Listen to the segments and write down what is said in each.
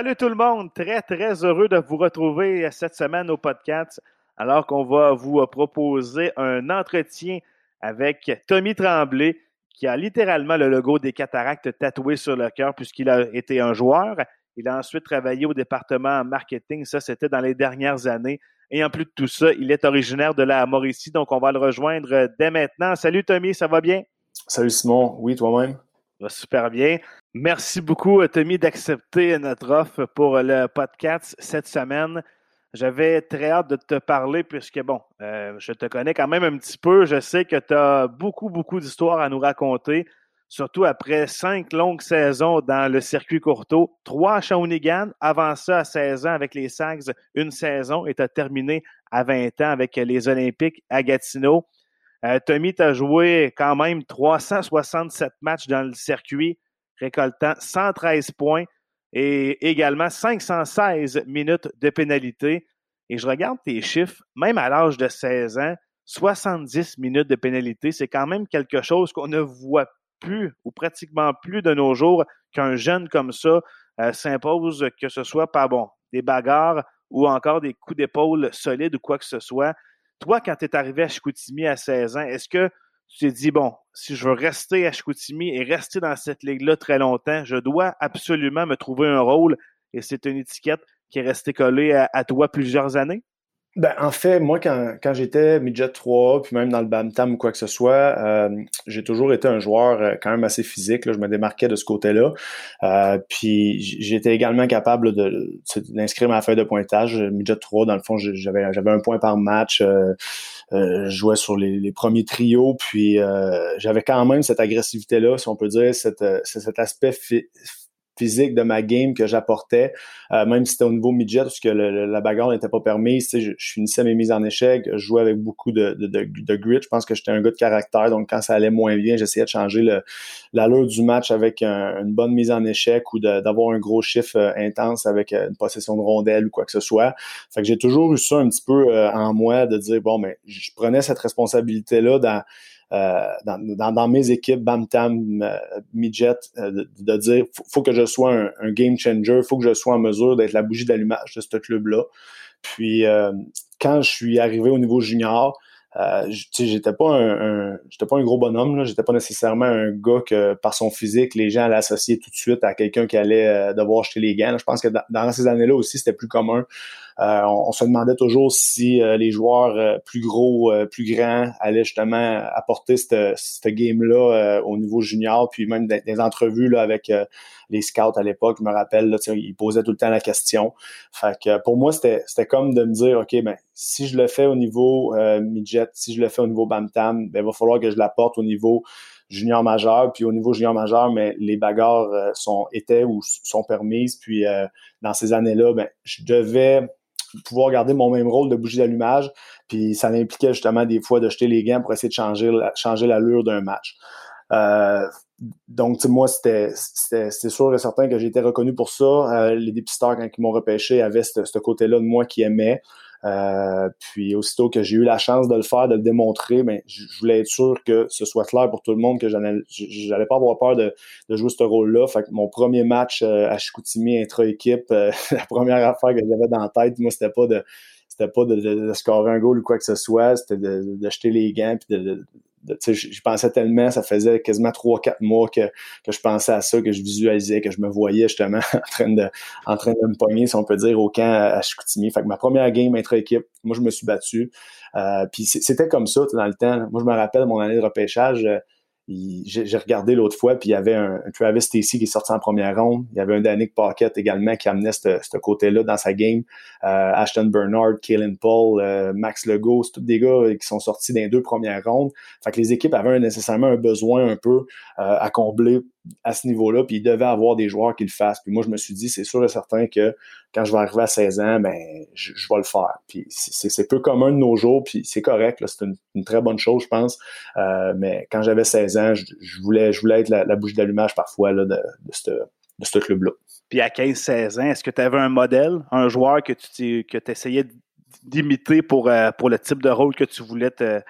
Salut tout le monde, très très heureux de vous retrouver cette semaine au podcast alors qu'on va vous proposer un entretien avec Tommy Tremblay qui a littéralement le logo des cataractes tatoué sur le cœur puisqu'il a été un joueur. Il a ensuite travaillé au département marketing, ça c'était dans les dernières années. Et en plus de tout ça, il est originaire de la Mauricie, donc on va le rejoindre dès maintenant. Salut Tommy, ça va bien? Salut Simon, oui toi-même? Va super bien. Merci beaucoup, Tommy, d'accepter notre offre pour le podcast cette semaine. J'avais très hâte de te parler puisque, bon, euh, je te connais quand même un petit peu. Je sais que tu as beaucoup, beaucoup d'histoires à nous raconter, surtout après cinq longues saisons dans le circuit courto, trois à Shawinigan, avant ça à 16 ans avec les Sags, une saison, et tu as terminé à 20 ans avec les Olympiques à Gatineau. Euh, Tommy, tu as joué quand même 367 matchs dans le circuit récoltant 113 points et également 516 minutes de pénalité. Et je regarde tes chiffres, même à l'âge de 16 ans, 70 minutes de pénalité, c'est quand même quelque chose qu'on ne voit plus ou pratiquement plus de nos jours qu'un jeune comme ça euh, s'impose, que ce soit par bon, des bagarres ou encore des coups d'épaule solides ou quoi que ce soit. Toi, quand tu es arrivé à Chicoutimi à 16 ans, est-ce que tu t'es dit, bon, si je veux rester à Chicoutimi et rester dans cette ligue-là très longtemps, je dois absolument me trouver un rôle et c'est une étiquette qui est restée collée à, toi plusieurs années? Ben, en fait, moi, quand, quand j'étais midget 3, puis même dans le BAMTAM ou quoi que ce soit, euh, j'ai toujours été un joueur euh, quand même assez physique. Là, je me démarquais de ce côté-là. Euh, puis j'étais également capable d'inscrire ma feuille de pointage. Midget 3, dans le fond, j'avais, j'avais un point par match. Euh, je jouais sur les, premiers trios, puis euh, j'avais quand même cette agressivité-là, si on peut dire, cette, euh, cet aspect physique de ma game que j'apportais, euh, même si c'était au niveau midget, parce que la bagarre n'était pas permise. Je, je, finissais mes mises en échec, je jouais avec beaucoup de, de, de, grit. Je pense que j'étais un gars de caractère, donc quand ça allait moins bien, j'essayais de changer l'allure du match avec une bonne mise en échec ou d'avoir un gros chiffre euh, intense avec euh, une possession de rondelle ou quoi que ce soit. Fait que j'ai toujours eu ça un petit peu en moi de dire, bon, mais je prenais cette responsabilité-là dans euh, dans, dans, mes équipes Bam-Tam, euh, Midget, euh, de, de, dire faut, faut que je sois un, un game changer, faut que je sois en mesure d'être la bougie d'allumage de ce club-là. Puis quand je suis arrivé au niveau junior, euh, j'étais pas un, j'étais pas un gros bonhomme là. J'étais pas nécessairement un gars que par son physique les gens allaient associer tout de suite à quelqu'un qui allait devoir jeter les gants je pense que dans, ces années-là aussi c'était plus commun euh, on, se demandait toujours si euh, les joueurs euh, plus gros, plus grands allaient justement apporter cette, game-là au niveau junior, puis même des, entrevues là, avec les scouts à l'époque, je me rappelle, là, ils posaient tout le temps la question. Fait que pour moi, c'était comme de me dire, OK, ben, si je le fais au niveau midget, si je le fais au niveau Bam-Tam, ben, il va falloir que je l'apporte au niveau junior majeur, puis au niveau junior majeur, mais les bagarres sont étaient ou sont permises. Puis dans ces années-là, ben, je devais pouvoir garder mon même rôle de bougie d'allumage. Puis ça impliquait justement des fois de jeter les gants pour essayer de changer, changer l'allure d'un match. Euh, donc, moi, c'était sûr et certain que j'ai été reconnu pour ça. Euh, les dépisteurs, quand ils m'ont repêché, avaient ce côté-là de moi qui aimait. Euh, puis aussitôt que j'ai eu la chance de le faire, de le démontrer, ben, je voulais être sûr que ce soit clair pour tout le monde que j'allais pas avoir peur de, de jouer ce rôle-là. Fait que mon premier match euh, à Chicoutimi intra-équipe, euh, la première affaire que j'avais dans la tête, moi, c'était pas de c'était pas de, de, scorer un goal ou quoi que ce soit, c'était de, de, les gants puis de, je pensais tellement, ça faisait quasiment trois, quatre mois que, que je pensais à ça, que je visualisais, que je me voyais justement en train de, en train de me pogner, si on peut dire, au camp à Chicoutimi. Fait que ma première game intra-équipe, moi, je me suis battu. Euh, puis c'était comme ça dans le temps. Moi, je me rappelle mon année de repêchage. Euh, j'ai regardé l'autre fois, puis il y avait un, Travis Stacy qui est sorti en première ronde. Il y avait un Danick Pocket également qui amenait ce côté-là dans sa game. Euh, Ashton Bernard, Kalen Paul, euh, Max Legault, c'est tous des gars qui sont sortis dans les deux premières rondes. Fait que les équipes avaient nécessairement un besoin un peu euh, à combler à ce niveau-là, puis il devait avoir des joueurs qui le fassent. Puis moi, je me suis dit, c'est sûr et certain que quand je vais arriver à 16 ans, ben, je, vais le faire. Puis c'est peu commun de nos jours, puis c'est correct, c'est une, très bonne chose, je pense. Euh, mais quand j'avais 16 ans, je, voulais, je voulais être la, bouche d'allumage parfois de ce club-là. Puis à 15-16 ans, est-ce que tu avais un modèle, un joueur que tu que essayais d'imiter pour, euh, pour le type de rôle que tu voulais te,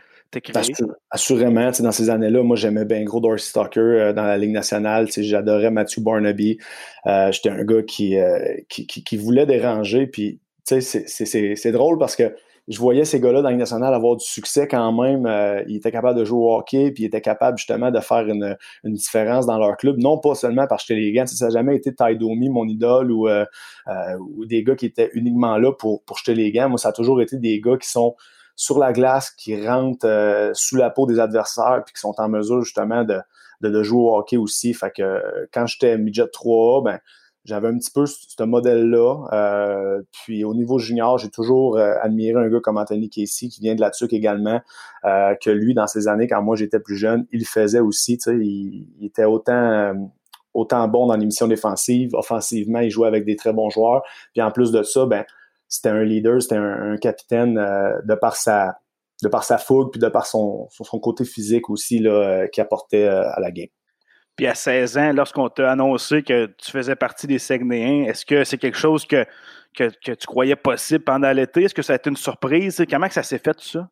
assurément, dans ces années-là, moi j'aimais bien gros Dorsey Tucker dans la Ligue nationale. J'adorais Matthew Barnaby. J'étais un gars qui, qui, voulait déranger. C'est drôle parce que je voyais ces gars-là dans la Ligue nationale avoir du succès quand même. Euh, ils étaient capables de jouer au hockey, puis ils étaient capables justement de faire une, différence dans leur club. Non pas seulement parce que les gants, ça n'a jamais été Ty Domi, mon idole, ou, euh, euh, ou, des gars qui étaient uniquement là pour, pour jeter les gants. Moi, ça a toujours été des gars qui sont sur la glace, qui rentrent sous la peau des adversaires, puis qui sont en mesure justement de, de, jouer au hockey aussi. Fait que quand j'étais midget 3 ben j'avais un petit peu ce modèle-là. Euh, puis au niveau junior, j'ai toujours euh, admiré un gars comme Anthony Casey, qui vient de la TUC également, euh, que lui, dans ses années, quand moi j'étais plus jeune, il faisait aussi. Il, il était autant, autant bon dans l'émission défensive. Offensivement, il jouait avec des très bons joueurs. Puis en plus de ça, ben, c'était un leader, c'était un, capitaine de par sa de par sa fougue, puis de par son, son côté physique aussi là, qui apportait à la game. Puis à 16 ans, lorsqu'on t'a annoncé que tu faisais partie des Saguenayens, est-ce que c'est quelque chose que, que, tu croyais possible pendant l'été? Est-ce que ça a été une surprise? Comment ça s'est fait tout ça?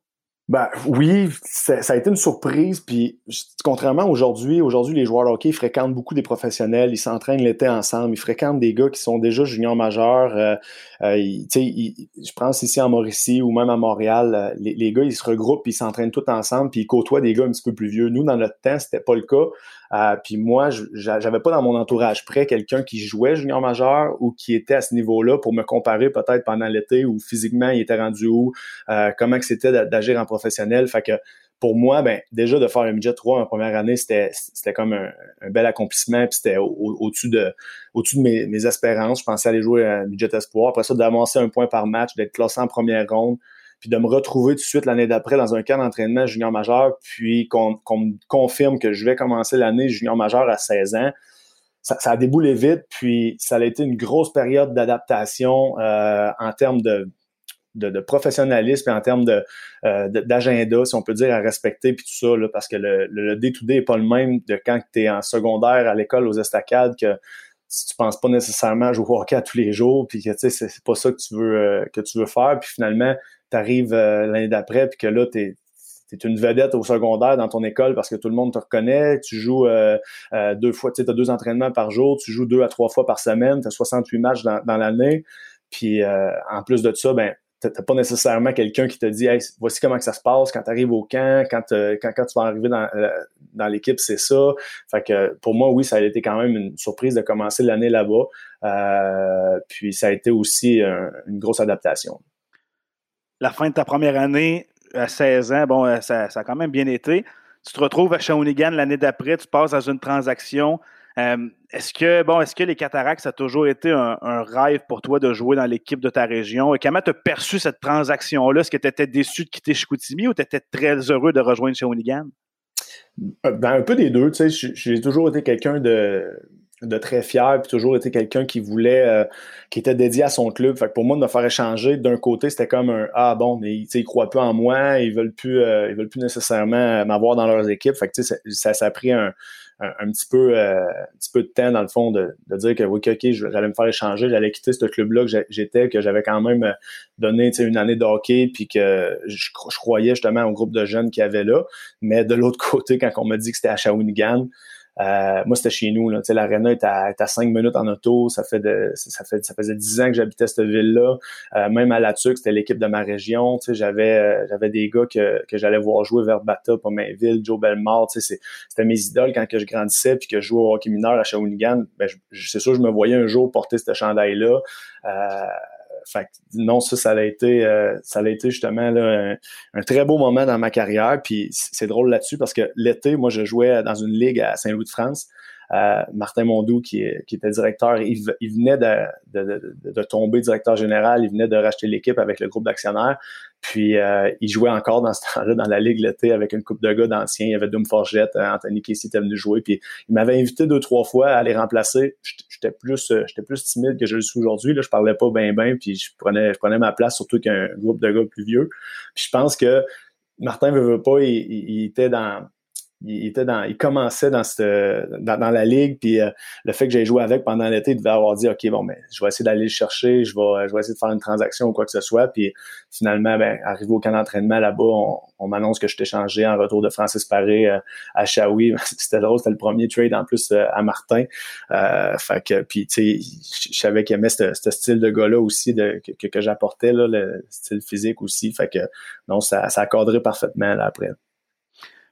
Ben oui, ça, a été une surprise. Puis contrairement aujourd'hui, aujourd'hui les joueurs de hockey fréquentent beaucoup des professionnels, ils s'entraînent l'été ensemble, ils fréquentent des gars qui sont déjà juniors majeurs. Euh, euh, je pense ici en Mauricie ou même à Montréal, euh, les, les, gars ils se regroupent, ils s'entraînent tous ensemble, puis ils côtoient des gars un petit peu plus vieux. Nous dans notre temps c'était pas le cas. Euh, puis moi, j'avais pas dans mon entourage près quelqu'un qui jouait junior majeur ou qui était à ce niveau-là pour me comparer peut-être pendant l'été où physiquement il était rendu où, euh, comment que c'était d'agir en professionnel. Fait que pour moi, ben déjà de faire un midget 3 en première année, c'était comme un, bel accomplissement, puis c'était au-dessus de au-dessus de mes, mes, espérances. Je pensais aller jouer un midget espoir. Après ça, d'avancer un point par match, d'être classé en première ronde, puis de me retrouver tout de suite l'année d'après dans un camp d'entraînement junior majeur, puis qu'on me confirme que je vais commencer l'année junior majeur à 16 ans. Ça, a déboulé vite, puis ça a été une grosse période d'adaptation euh, en termes de, de, professionnalisme et en termes euh, d'agenda, si on peut dire, à respecter, puis tout ça, là, parce que le, day-to-day n'est pas le même de quand tu es en secondaire à l'école aux estacades que si tu penses pas nécessairement jouer au hockey à tous les jours, puis que tu sais, c'est pas ça que tu veux euh, que tu veux faire, puis finalement, arrives euh, l'année d'après, puis que là, tu es, une vedette au secondaire dans ton école parce que tout le monde te reconnaît. Tu joues euh, euh, deux fois, tu as deux entraînements par jour, tu joues deux à trois fois par semaine, tu as 68 matchs dans, l'année. Puis en plus de ça, ben t'as pas nécessairement quelqu'un qui te dit hey, voici comment que ça se passe quand tu arrives au camp, quand, quand, quand, tu vas arriver dans, dans l'équipe, c'est ça. Fait que pour moi, oui, ça a été quand même une surprise de commencer l'année là-bas. puis ça a été aussi une grosse adaptation la fin de ta première année à 16 ans, bon, euh, ça, a quand même bien été. Tu te retrouves à Shawinigan l'année d'après, tu passes dans une transaction. Euh, est-ce que bon, est-ce que les cataractes, ça a toujours été un, rêve pour toi de jouer dans l'équipe de ta région? Et comment tu as perçu cette transaction-là? Est-ce que tu étais déçu de quitter Chicoutimi ou tu étais très heureux de rejoindre Shawinigan? Euh, ben, un peu des deux. Tu sais, j'ai toujours été quelqu'un de de très fier, puis toujours été quelqu'un qui voulait, euh, qui était dédié à son club. Fait que pour moi, de me faire échanger, d'un côté, c'était comme un Ah bon, mais ils croient plus en moi, ils veulent plus, euh, ils veulent plus nécessairement m'avoir dans leurs équipes. Fait que ça, ça, ça a pris un, un, petit peu euh, un petit peu de temps, dans le fond, de, de dire que oui, ok, j'allais me faire échanger, j'allais quitter ce club-là que j'étais, que j'avais quand même donné une année de hockey, puis que je, je croyais justement au groupe de jeunes qu'il y avait là. Mais de l'autre côté, quand on m'a dit que c'était à Shawinigan, euh, moi, c'était chez nous. L'aréna est est à cinq minutes en auto. Ça fait de, ça fait ça faisait dix ans que j'habitais cette ville-là. Euh, même à La Tuque, c'était l'équipe de ma région. J'avais euh, j'avais des gars que, que j'allais voir jouer vers Bata, ville Joe Belmore. C'était mes idoles quand que je grandissais puis que je jouais au hockey mineur à Shawinigan. Ben, c'est sûr, je me voyais un jour porter ce chandail-là. Fait non, ça, ça a été, euh, ça a été justement un, très beau moment dans ma carrière. Puis c'est drôle là-dessus parce que l'été, moi, je jouais dans une ligue à Saint-Louis-de-France. Euh, Martin Mondou, qui, était directeur, il, venait de, de, tomber directeur général, il venait de racheter l'équipe avec le groupe d'actionnaires. Puis euh, il jouait encore dans ce temps-là dans la ligue l'été avec une coupe de gars d'anciens. Il y avait Doom Forgette, euh, Anthony Casey était venu jouer. Puis il m'avait invité deux trois fois à les remplacer. J'étais plus j'étais plus timide que je le suis aujourd'hui. Là, je parlais pas bien bien. Puis je prenais ma place surtout qu'un groupe de gars plus vieux. Puis je pense que Martin veut, veut pas, il, il était dans il, était dans, il commençait dans, cette, dans, la ligue, puis euh, le fait que j'ai joué avec pendant l'été, il devait avoir dit, OK, bon, ben, je vais essayer d'aller le chercher, je vais, je vais essayer de faire une transaction ou quoi que ce soit, puis finalement, ben, arrivé au camp d'entraînement là-bas, on, m'annonce que je t'ai changé en retour de Francis Paré euh, à Shawi. c'était drôle, c'était le premier trade en plus euh, à Martin. fait que, puis, tu sais, je savais qu'il aimait ce, style de gars-là aussi de, que, que, j'apportais, là, le style physique aussi. Fait que, non, ça, ça a cadré parfaitement là, après.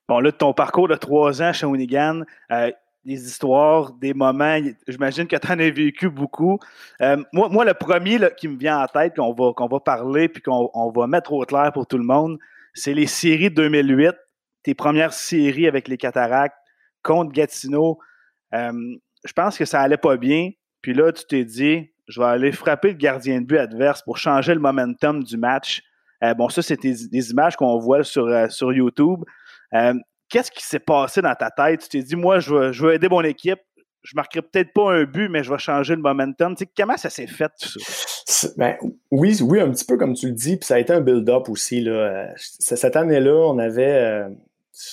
Bon, là, ton parcours de trois ans chez Winigan, euh, des histoires, des moments, j'imagine que tu en as vécu beaucoup. Euh, moi, moi, le premier qui me vient en tête, qu'on va, qu'on va parler puis qu'on on va mettre au clair pour tout le monde, c'est les séries 2008, tes premières séries avec les Cataractes contre Gatineau. Euh, je pense que ça allait pas bien. Puis là, tu t'es dit, je vais aller frapper le gardien de but adverse pour changer le momentum du match. bon, ça, c'est des, images qu'on voit sur, sur YouTube. Euh, qu'est-ce qui s'est passé dans ta tête? Tu t'es dit, moi, je veux, aider mon équipe. Je marquerai peut-être pas un but, mais je vais changer le momentum. Tu sais, comment ça s'est fait, tout ça? Ben, oui, oui, un petit peu comme tu le dis. Puis ça a été un build-up aussi. Là. Euh, cette année-là, on avait, euh,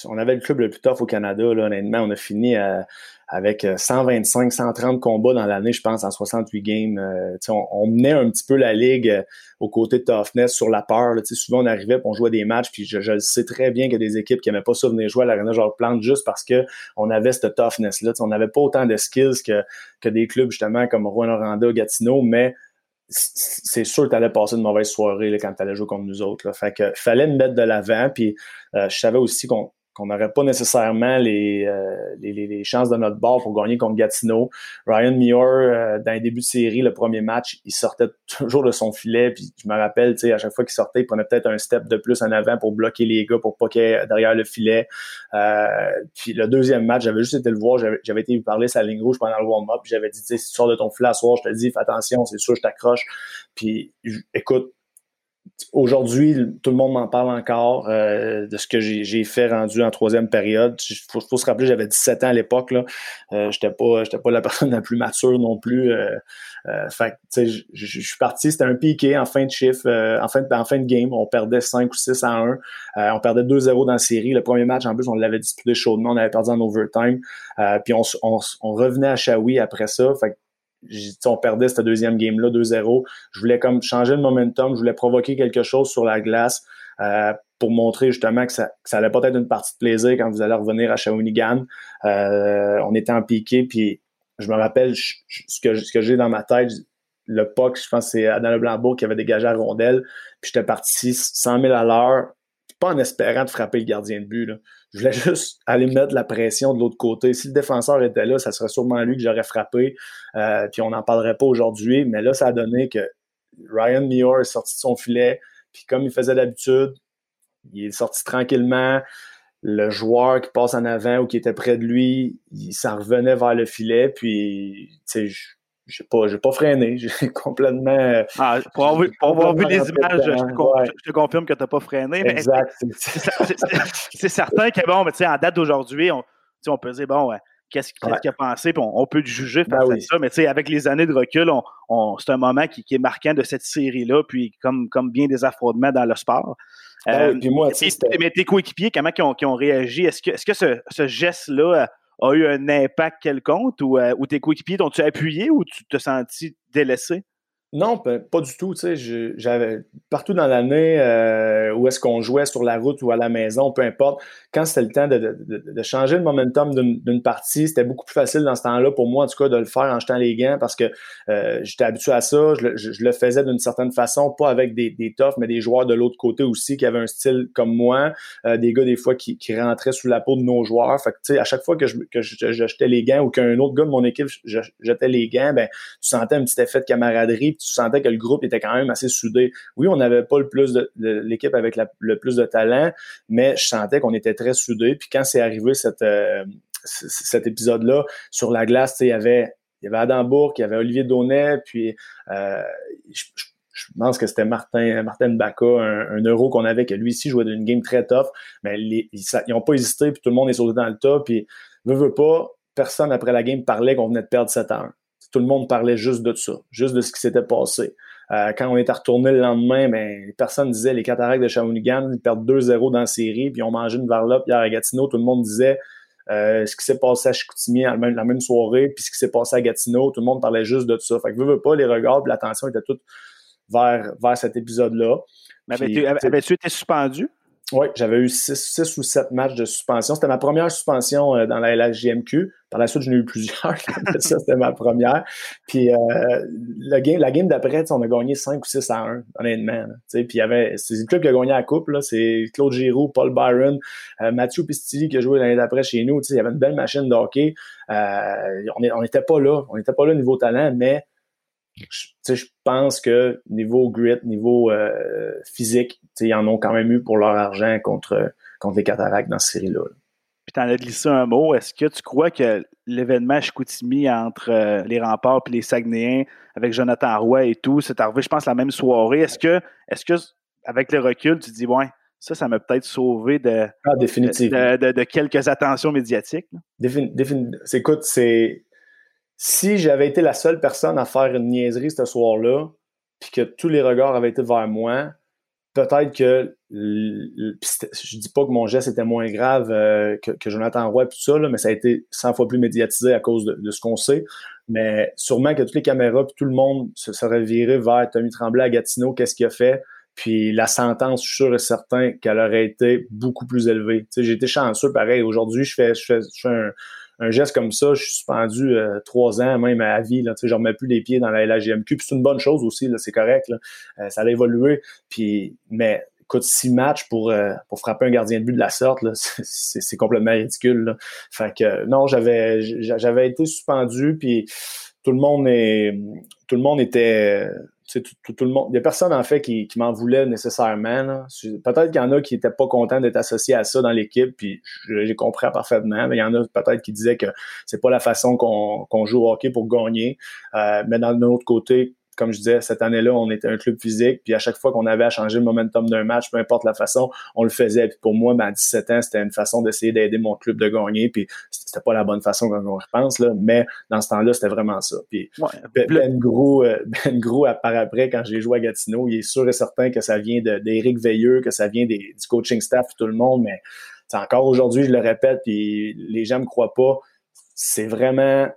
on avait le club le plus tough au Canada. Là, honnêtement, on a fini à avec 125, euh, 130 combats dans l'année, je pense, en 68 games. Euh, on, on, menait un petit peu la ligue euh, aux côtés de toughness sur la peur. souvent, on arrivait, on jouait des matchs, puis je, je sais très bien qu'il y a des équipes qui n'aimaient pas ça venir jouer à l'Arena genre plante juste parce que on avait cette toughness-là. On n'avait pas autant de skills que, que des clubs, justement, comme Rouen Oranda, Gatineau, mais c'est sûr que tu allais passer une mauvaise soirée là, quand tu allais jouer contre nous autres. Là. Fait que fallait me mettre de l'avant. Puis je savais aussi qu'on qu'on n'aurait pas nécessairement les, euh, les, les, chances de notre bord pour gagner contre Gatineau. Ryan Muir, euh, dans les débuts de série, le premier match, il sortait toujours de son filet. Puis je me rappelle, à chaque fois qu'il sortait, il prenait peut-être un step de plus en avant pour bloquer les gars, pour pas derrière le filet. Euh, puis le deuxième match, j'avais juste été le voir, j'avais été lui parler sa ligne rouge pendant le warm-up. J'avais dit, tu sais, si tu sors de ton filet à soir, je te dis, fais attention, c'est sûr, je t'accroche. Puis écoute, Aujourd'hui, tout le monde m'en parle encore euh, de ce que j'ai fait rendu en troisième période. Il faut, se rappeler, j'avais 17 ans à l'époque. Euh, j'étais pas, j'étais pas la personne la plus mature non plus. Euh, euh fait je suis parti, c'était un piqué en fin de chiffre, en fin de, en fin de game. On perdait 5 ou 6 à 1. on perdait 2-0 dans la série. Le premier match, en plus, on l'avait disputé chaudement. On avait perdu en overtime. puis on, on, on, revenait à Shawi après ça. On perdait cette deuxième game-là 2-0. Je voulais comme changer le momentum, je voulais provoquer quelque chose sur la glace euh, pour montrer justement que ça, allait pas être une partie de plaisir quand vous allez revenir à Shawinigan. Euh, on était en piqué, puis je me rappelle ce que, j'ai dans ma tête. Le puck, je pense c'est Adam Leblanc qui avait dégagé la rondelle, puis j'étais parti 100 000 à l'heure, pas en espérant de frapper le gardien de but. Là. Je voulais juste aller mettre la pression de l'autre côté. Si le défenseur était là, ça serait sûrement lui que j'aurais frappé. Euh, puis on n'en parlerait pas aujourd'hui. Mais là, ça a donné que Ryan Muir est sorti de son filet. Puis comme il faisait d'habitude, il est sorti tranquillement. Le joueur qui passe en avant ou qui était près de lui, il s'en revenait vers le filet. Puis, tu sais, j'ai pas, j'ai pas freiné, j'ai complètement. Euh, ah, pour avoir vu, les images, je te, confirme que tu n'as pas freiné. Exact. C'est certain que bon, mais en date d'aujourd'hui, on, on peut dire bon, qu'est-ce qu'il a pensé, puis on, peut juger ben ça, mais avec les années de recul, on, c'est un moment qui, est marquant de cette série-là, puis comme, comme bien des affrontements dans le sport. Ben euh, puis moi, mais tes coéquipiers, comment ils ont, ont réagi? Est-ce que, est -ce, que ce, ce geste-là a eu un impact quelconque ou, euh, ou tes coéquipiers t'ont-tu appuyé ou tu te senti délaissé? Non, pas du tout. J'avais partout dans l'année euh, où est-ce qu'on jouait sur la route ou à la maison, peu importe. Quand c'était le temps de, changer le momentum d'une partie, c'était beaucoup plus facile dans ce temps-là pour moi, en tout cas, de le faire en jetant les gants parce que euh, j'étais habitué à ça. Je, le faisais d'une certaine façon, pas avec des, des toughs, mais des joueurs de l'autre côté aussi qui avaient un style comme moi, euh, des gars des fois qui, rentraient sous la peau de nos joueurs. Fait que, à chaque fois que je, les gants ou qu'un autre gars de mon équipe jetait les gants, ben tu sentais un petit effet de camaraderie sentais que le groupe était quand même assez soudé. Oui, on n'avait pas le plus de, l'équipe avec le plus de talent, mais je sentais qu'on était très soudés. Puis quand c'est arrivé euh, cet épisode-là sur la glace, il y avait y avait Adam Bourque, il y avait Olivier Daunet, puis euh, je, pense que c'était Martin, Martin Bacca, un, euro qu'on avait, que lui ici jouait d'une game très tough, mais ils n'ont pas hésité, puis tout le monde est sauté dans le tas, puis veut, veut pas, personne après la game parlait qu'on venait de perdre 7 ans tout le monde parlait juste de ça, juste de ce qui s'était passé. quand on est retourné le lendemain, ben, personne disait les cataractes de Shawinigan, ils perdent 2-0 dans la série, puis on mangeait une varlope hier à Gatineau. Tout le monde disait euh, ce qui s'est passé à Chicoutimi la même, la même soirée, puis ce qui s'est passé à Gatineau, tout le monde parlait juste de ça. Fait que veux, pas, les regards, l'attention était toute vers, vers cet épisode-là. Mais avais-tu été suspendu? Oui, j'avais eu six, ou sept matchs de suspension. C'était ma première suspension euh, dans la LHJMQ. Par la suite, j'en ai eu plusieurs. ça, c'était ma première. Puis euh, game, la game d'après, on a gagné 5 ou 6 à 1, honnêtement. Puis il y avait. C'est le club qui a gagné la coupe. C'est Claude Giroux, Paul Byron, euh, Mathieu Pistilli qui a joué l'année d'après chez nous. Il y avait une belle machine de hockey. on n'était pas là. On n'était pas là niveau talent, mais je pense que niveau grit, niveau euh, physique, ils en ont quand même eu pour leur argent contre, contre les cataractes dans cette série-là. Puis tu en as glissé un mot. Est-ce que tu crois que l'événement Chicoutimi entre euh, les remparts et les Saguenayens avec Jonathan Roy et tout, c'est arrivé, je pense, la même soirée. Est-ce que, est-ce que avec le recul, tu dis, ouais, ça, ça m'a peut-être sauvé de, ah, de, quelques attentions médiatiques? écoute, c'est si j'avais été la seule personne à faire une niaiserie ce soir-là, puis que tous les regards avaient été vers moi, peut-être que je dis pas que mon geste était moins grave euh, que, Jonathan Roy et tout ça, mais ça a été 100 fois plus médiatisé à cause de, ce qu'on sait. Mais sûrement que toutes les caméras puis tout le monde se serait viré vers Tommy Tremblay à Gatineau, qu'est-ce qu'il a fait. Puis la sentence, je suis sûr et certain qu'elle aurait été beaucoup plus élevée. J'ai été chanceux, pareil. Aujourd'hui, je fais, je fais, je fais un, un geste comme ça, je suis suspendu euh, trois ans, même à vie. Là, je ne remets plus les pieds dans la LGMQ. Puis c'est une bonne chose aussi, c'est correct. Euh, ça a évolué. Puis, mais écoute, six matchs pour, euh, pour frapper un gardien de but de la sorte, c'est, complètement ridicule. Là. Fait que non, j'avais j'avais été suspendu, puis tout le monde est tout le monde était tout, tout, le monde. Il n'y a personne, en fait, qui, m'en voulait nécessairement. Peut-être qu'il y en a qui n'étaient pas contents d'être associés à ça dans l'équipe, puis j'ai compris parfaitement. Mais il y en a peut-être qui disaient que c'est pas la façon qu'on joue au hockey pour gagner. Euh, mais d'un autre côté, comme je disais, cette année-là, on était un club physique, puis à chaque fois qu'on avait à changer le momentum d'un match, peu importe la façon, on le faisait. Puis pour moi, ben, à 17 ans, c'était une façon d'essayer d'aider mon club de gagner, puis c'était pas la bonne façon quand on repense, là, mais dans ce temps-là, c'était vraiment ça. Puis Ben, ben Gros, euh, Ben Gros, par après, quand j'ai joué à Gatineau, il est sûr et certain que ça vient d'Éric Veilleux, que ça vient des, du coaching staff, tout le monde, mais encore aujourd'hui, je le répète, puis les gens me croient pas, c'est vraiment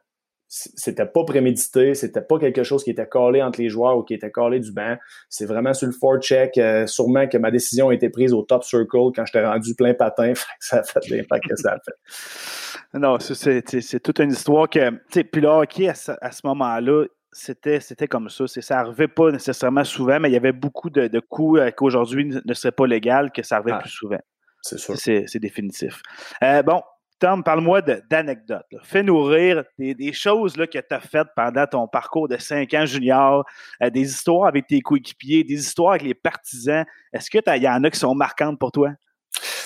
c'était pas prémédité, c'était pas quelque chose qui était collé entre les joueurs ou qui était collé du banc. C'est vraiment sur le forecheck. Euh, sûrement que ma décision a été prise au top circle quand j'étais rendu plein patin. ça a fait l'impact que ça a fait. Non, c'est toute une histoire que. Puis le hockey, à ce, moment-là, c'était, c'était comme ça. Ça n'arrivait pas nécessairement souvent, mais il y avait beaucoup de, coups euh, qu'aujourd'hui ne seraient pas légal, que ça arrivait ah, plus souvent. C'est sûr. C'est, définitif. Euh, bon, Tom, parle-moi d'anecdotes. Fais-nous rire des, choses là, que tu as faites pendant ton parcours de 5 ans junior, euh, des histoires avec tes coéquipiers, des histoires avec les partisans. Est-ce qu'il y en a qui sont marquantes pour toi?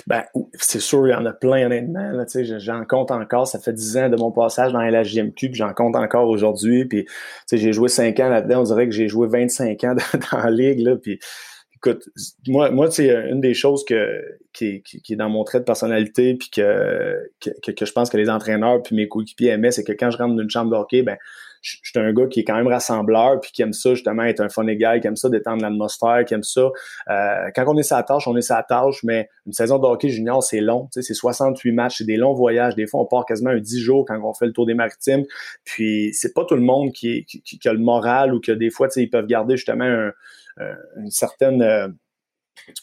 Ben, c'est sûr, il y en a plein, honnêtement. j'en compte encore. Ça fait 10 ans de mon passage dans la JMQ, puis j'en compte encore aujourd'hui. J'ai joué 5 ans là-dedans. On dirait que j'ai joué 25 ans dans, la ligue. Là, puis, écoute, moi, moi c'est une des choses que, qui, qui, est dans mon trait de personnalité, puis que, que, que je pense que les entraîneurs puis mes coéquipiers aimaient, c'est que quand je rentre dans une chambre de hockey, ben, je, suis un gars qui est quand même rassembleur, puis qui aime ça, justement, être un funny guy, qui aime ça détendre l'atmosphère, qui aime ça. Euh, quand on est sa tâche, on est sa tâche, mais une saison de hockey junior, c'est long, tu sais, c'est 68 matchs, c'est des longs voyages. Des fois, on part quasiment un 10 jours quand on fait le tour des maritimes. Puis, c'est pas tout le monde qui, qui, qui, a le moral ou que des fois, tu sais, ils peuvent garder justement un, euh, une certaine euh,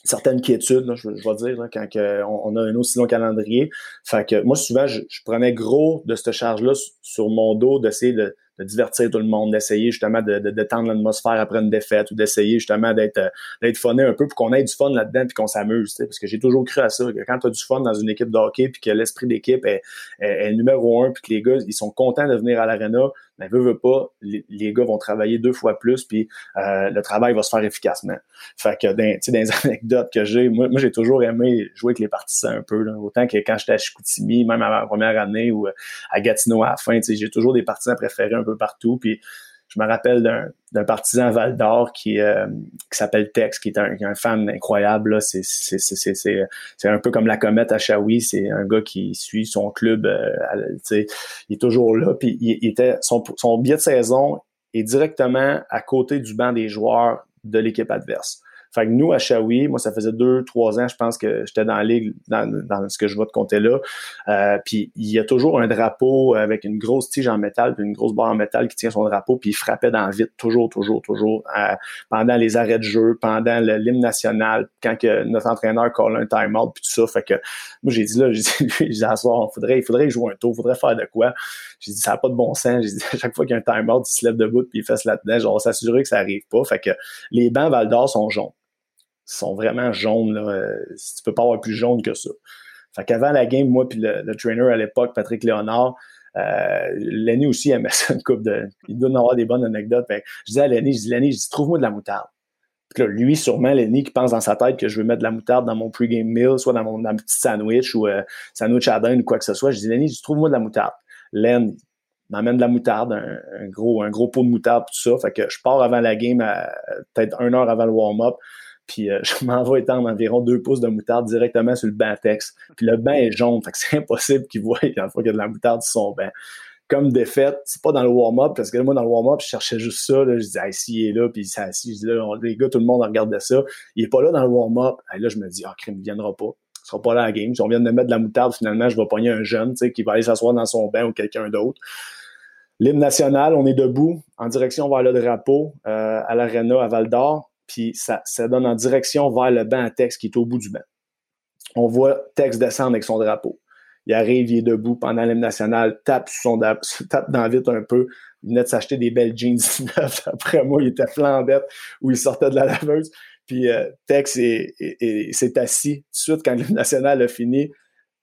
certaine quiétude, je, je, vais dire, quand on, a un aussi long calendrier. Fait que moi, souvent, je, prenais gros de cette charge-là sur mon dos d'essayer de, de, divertir tout le monde, d'essayer justement de, de, détendre l'atmosphère après une défaite ou d'essayer justement d'être d'être funné un peu pour qu'on ait du fun là-dedans puis qu'on s'amuse. Parce que j'ai toujours cru à ça, que quand tu as du fun dans une équipe de hockey puis que l'esprit d'équipe est, est, numéro un puis que les gars, ils sont contents de venir à l'aréna, mais veut, veut pas, les, gars vont travailler deux fois plus, puis euh, le travail va se faire efficacement. Fait que dans, les anecdotes que j'ai, moi, moi j'ai toujours aimé jouer avec les partisans un peu. Là. Autant que quand j'étais à Chicoutimi, même à ma première année ou euh, à Gatineau à la fin, j'ai toujours des partisans préférés un peu partout. Puis je me rappelle d'un partisan Val d'Or qui, euh, qui s'appelle Tex, qui est un, fan incroyable. C'est un peu comme la comète à Shawi. C'est un gars qui suit son club. Euh, il est toujours là. Puis il, était son, son billet de saison est directement à côté du banc des joueurs de l'équipe adverse. Fait que nous, à Shawi, moi, ça faisait deux, trois ans, je pense que j'étais dans la ligue, dans, ce que je vois de compter là. Euh, puis il y a toujours un drapeau avec une grosse tige en métal, puis une grosse barre en métal qui tient son drapeau, puis il frappait dans le vide, toujours, toujours, toujours, euh, pendant les arrêts de jeu, pendant l'hymne national, quand que notre entraîneur colle un time-out, puis tout ça. Fait que moi, j'ai dit là, j'ai dit, j'ai dit soir, faudrait, il faudrait jouer un tour, il faudrait faire de quoi? J'ai dit, ça n'a pas de bon sens. J'ai dit, à chaque fois qu'il y a un time-out, il se lève debout, puis il fait là-dedans. Genre, s'assurer que ça arrive pas. Fait que les bancs Val d'Or sont jaunes sont vraiment jaunes. Là. Euh, tu peux pas avoir plus jaune que ça. Fait qu'avant la game, moi puis le, trainer à l'époque, Patrick Léonard, euh, Lenny aussi aimait ça une coupe de. Il doit en avoir des bonnes anecdotes. je disais à Lenny, je dis Lenny, je dis trouve-moi de la moutarde. Puis là, lui, sûrement, Lenny, qui pense dans sa tête que je veux mettre de la moutarde dans mon pre-game meal, soit dans mon petit sandwich ou euh, sandwich à dinde ou quoi que ce soit. Je dis Lenny, je trouve-moi de la moutarde. Len m'amène de la moutarde, un, gros, un gros pot de moutarde, tout ça. Fait que je pars avant la game, peut-être une heure avant le warm-up. Puis euh, je m'en vais étendre environ deux pouces de moutarde directement sur le banc texte. Puis le banc est jaune, fait que c'est impossible qu'ils voient quand il y a de la moutarde sur son banc. Comme défaite, c'est pas dans le warm-up, parce que moi, dans le warm-up, je cherchais juste ça. Là, je disais, ah, si il est là, puis s'est assis. Je dis, là, les gars, tout le monde regardait ça. Il est pas là dans le warm-up. là, je me dis, ah, crime, il viendra pas. Il sera pas là à la game. Si on vient de mettre de la moutarde, finalement, je vais pogner un jeune, tu sais, qui va aller s'asseoir dans son banc ou quelqu'un d'autre. L'hymne national, on est debout en direction vers le drapeau euh, à l'aréna à Val d'Or puis ça, ça donne en direction vers le banc à texte qui est au bout du banc. On voit Tex descendre avec son drapeau. Il arrive, il est debout pendant l'hymne national, tape, son, tape dans vite un peu. Il venait de s'acheter des belles jeans Après moi, il était flambette où il sortait de la laveuse. Puis euh, Tex s'est assis tout de suite quand l'hymne national a fini.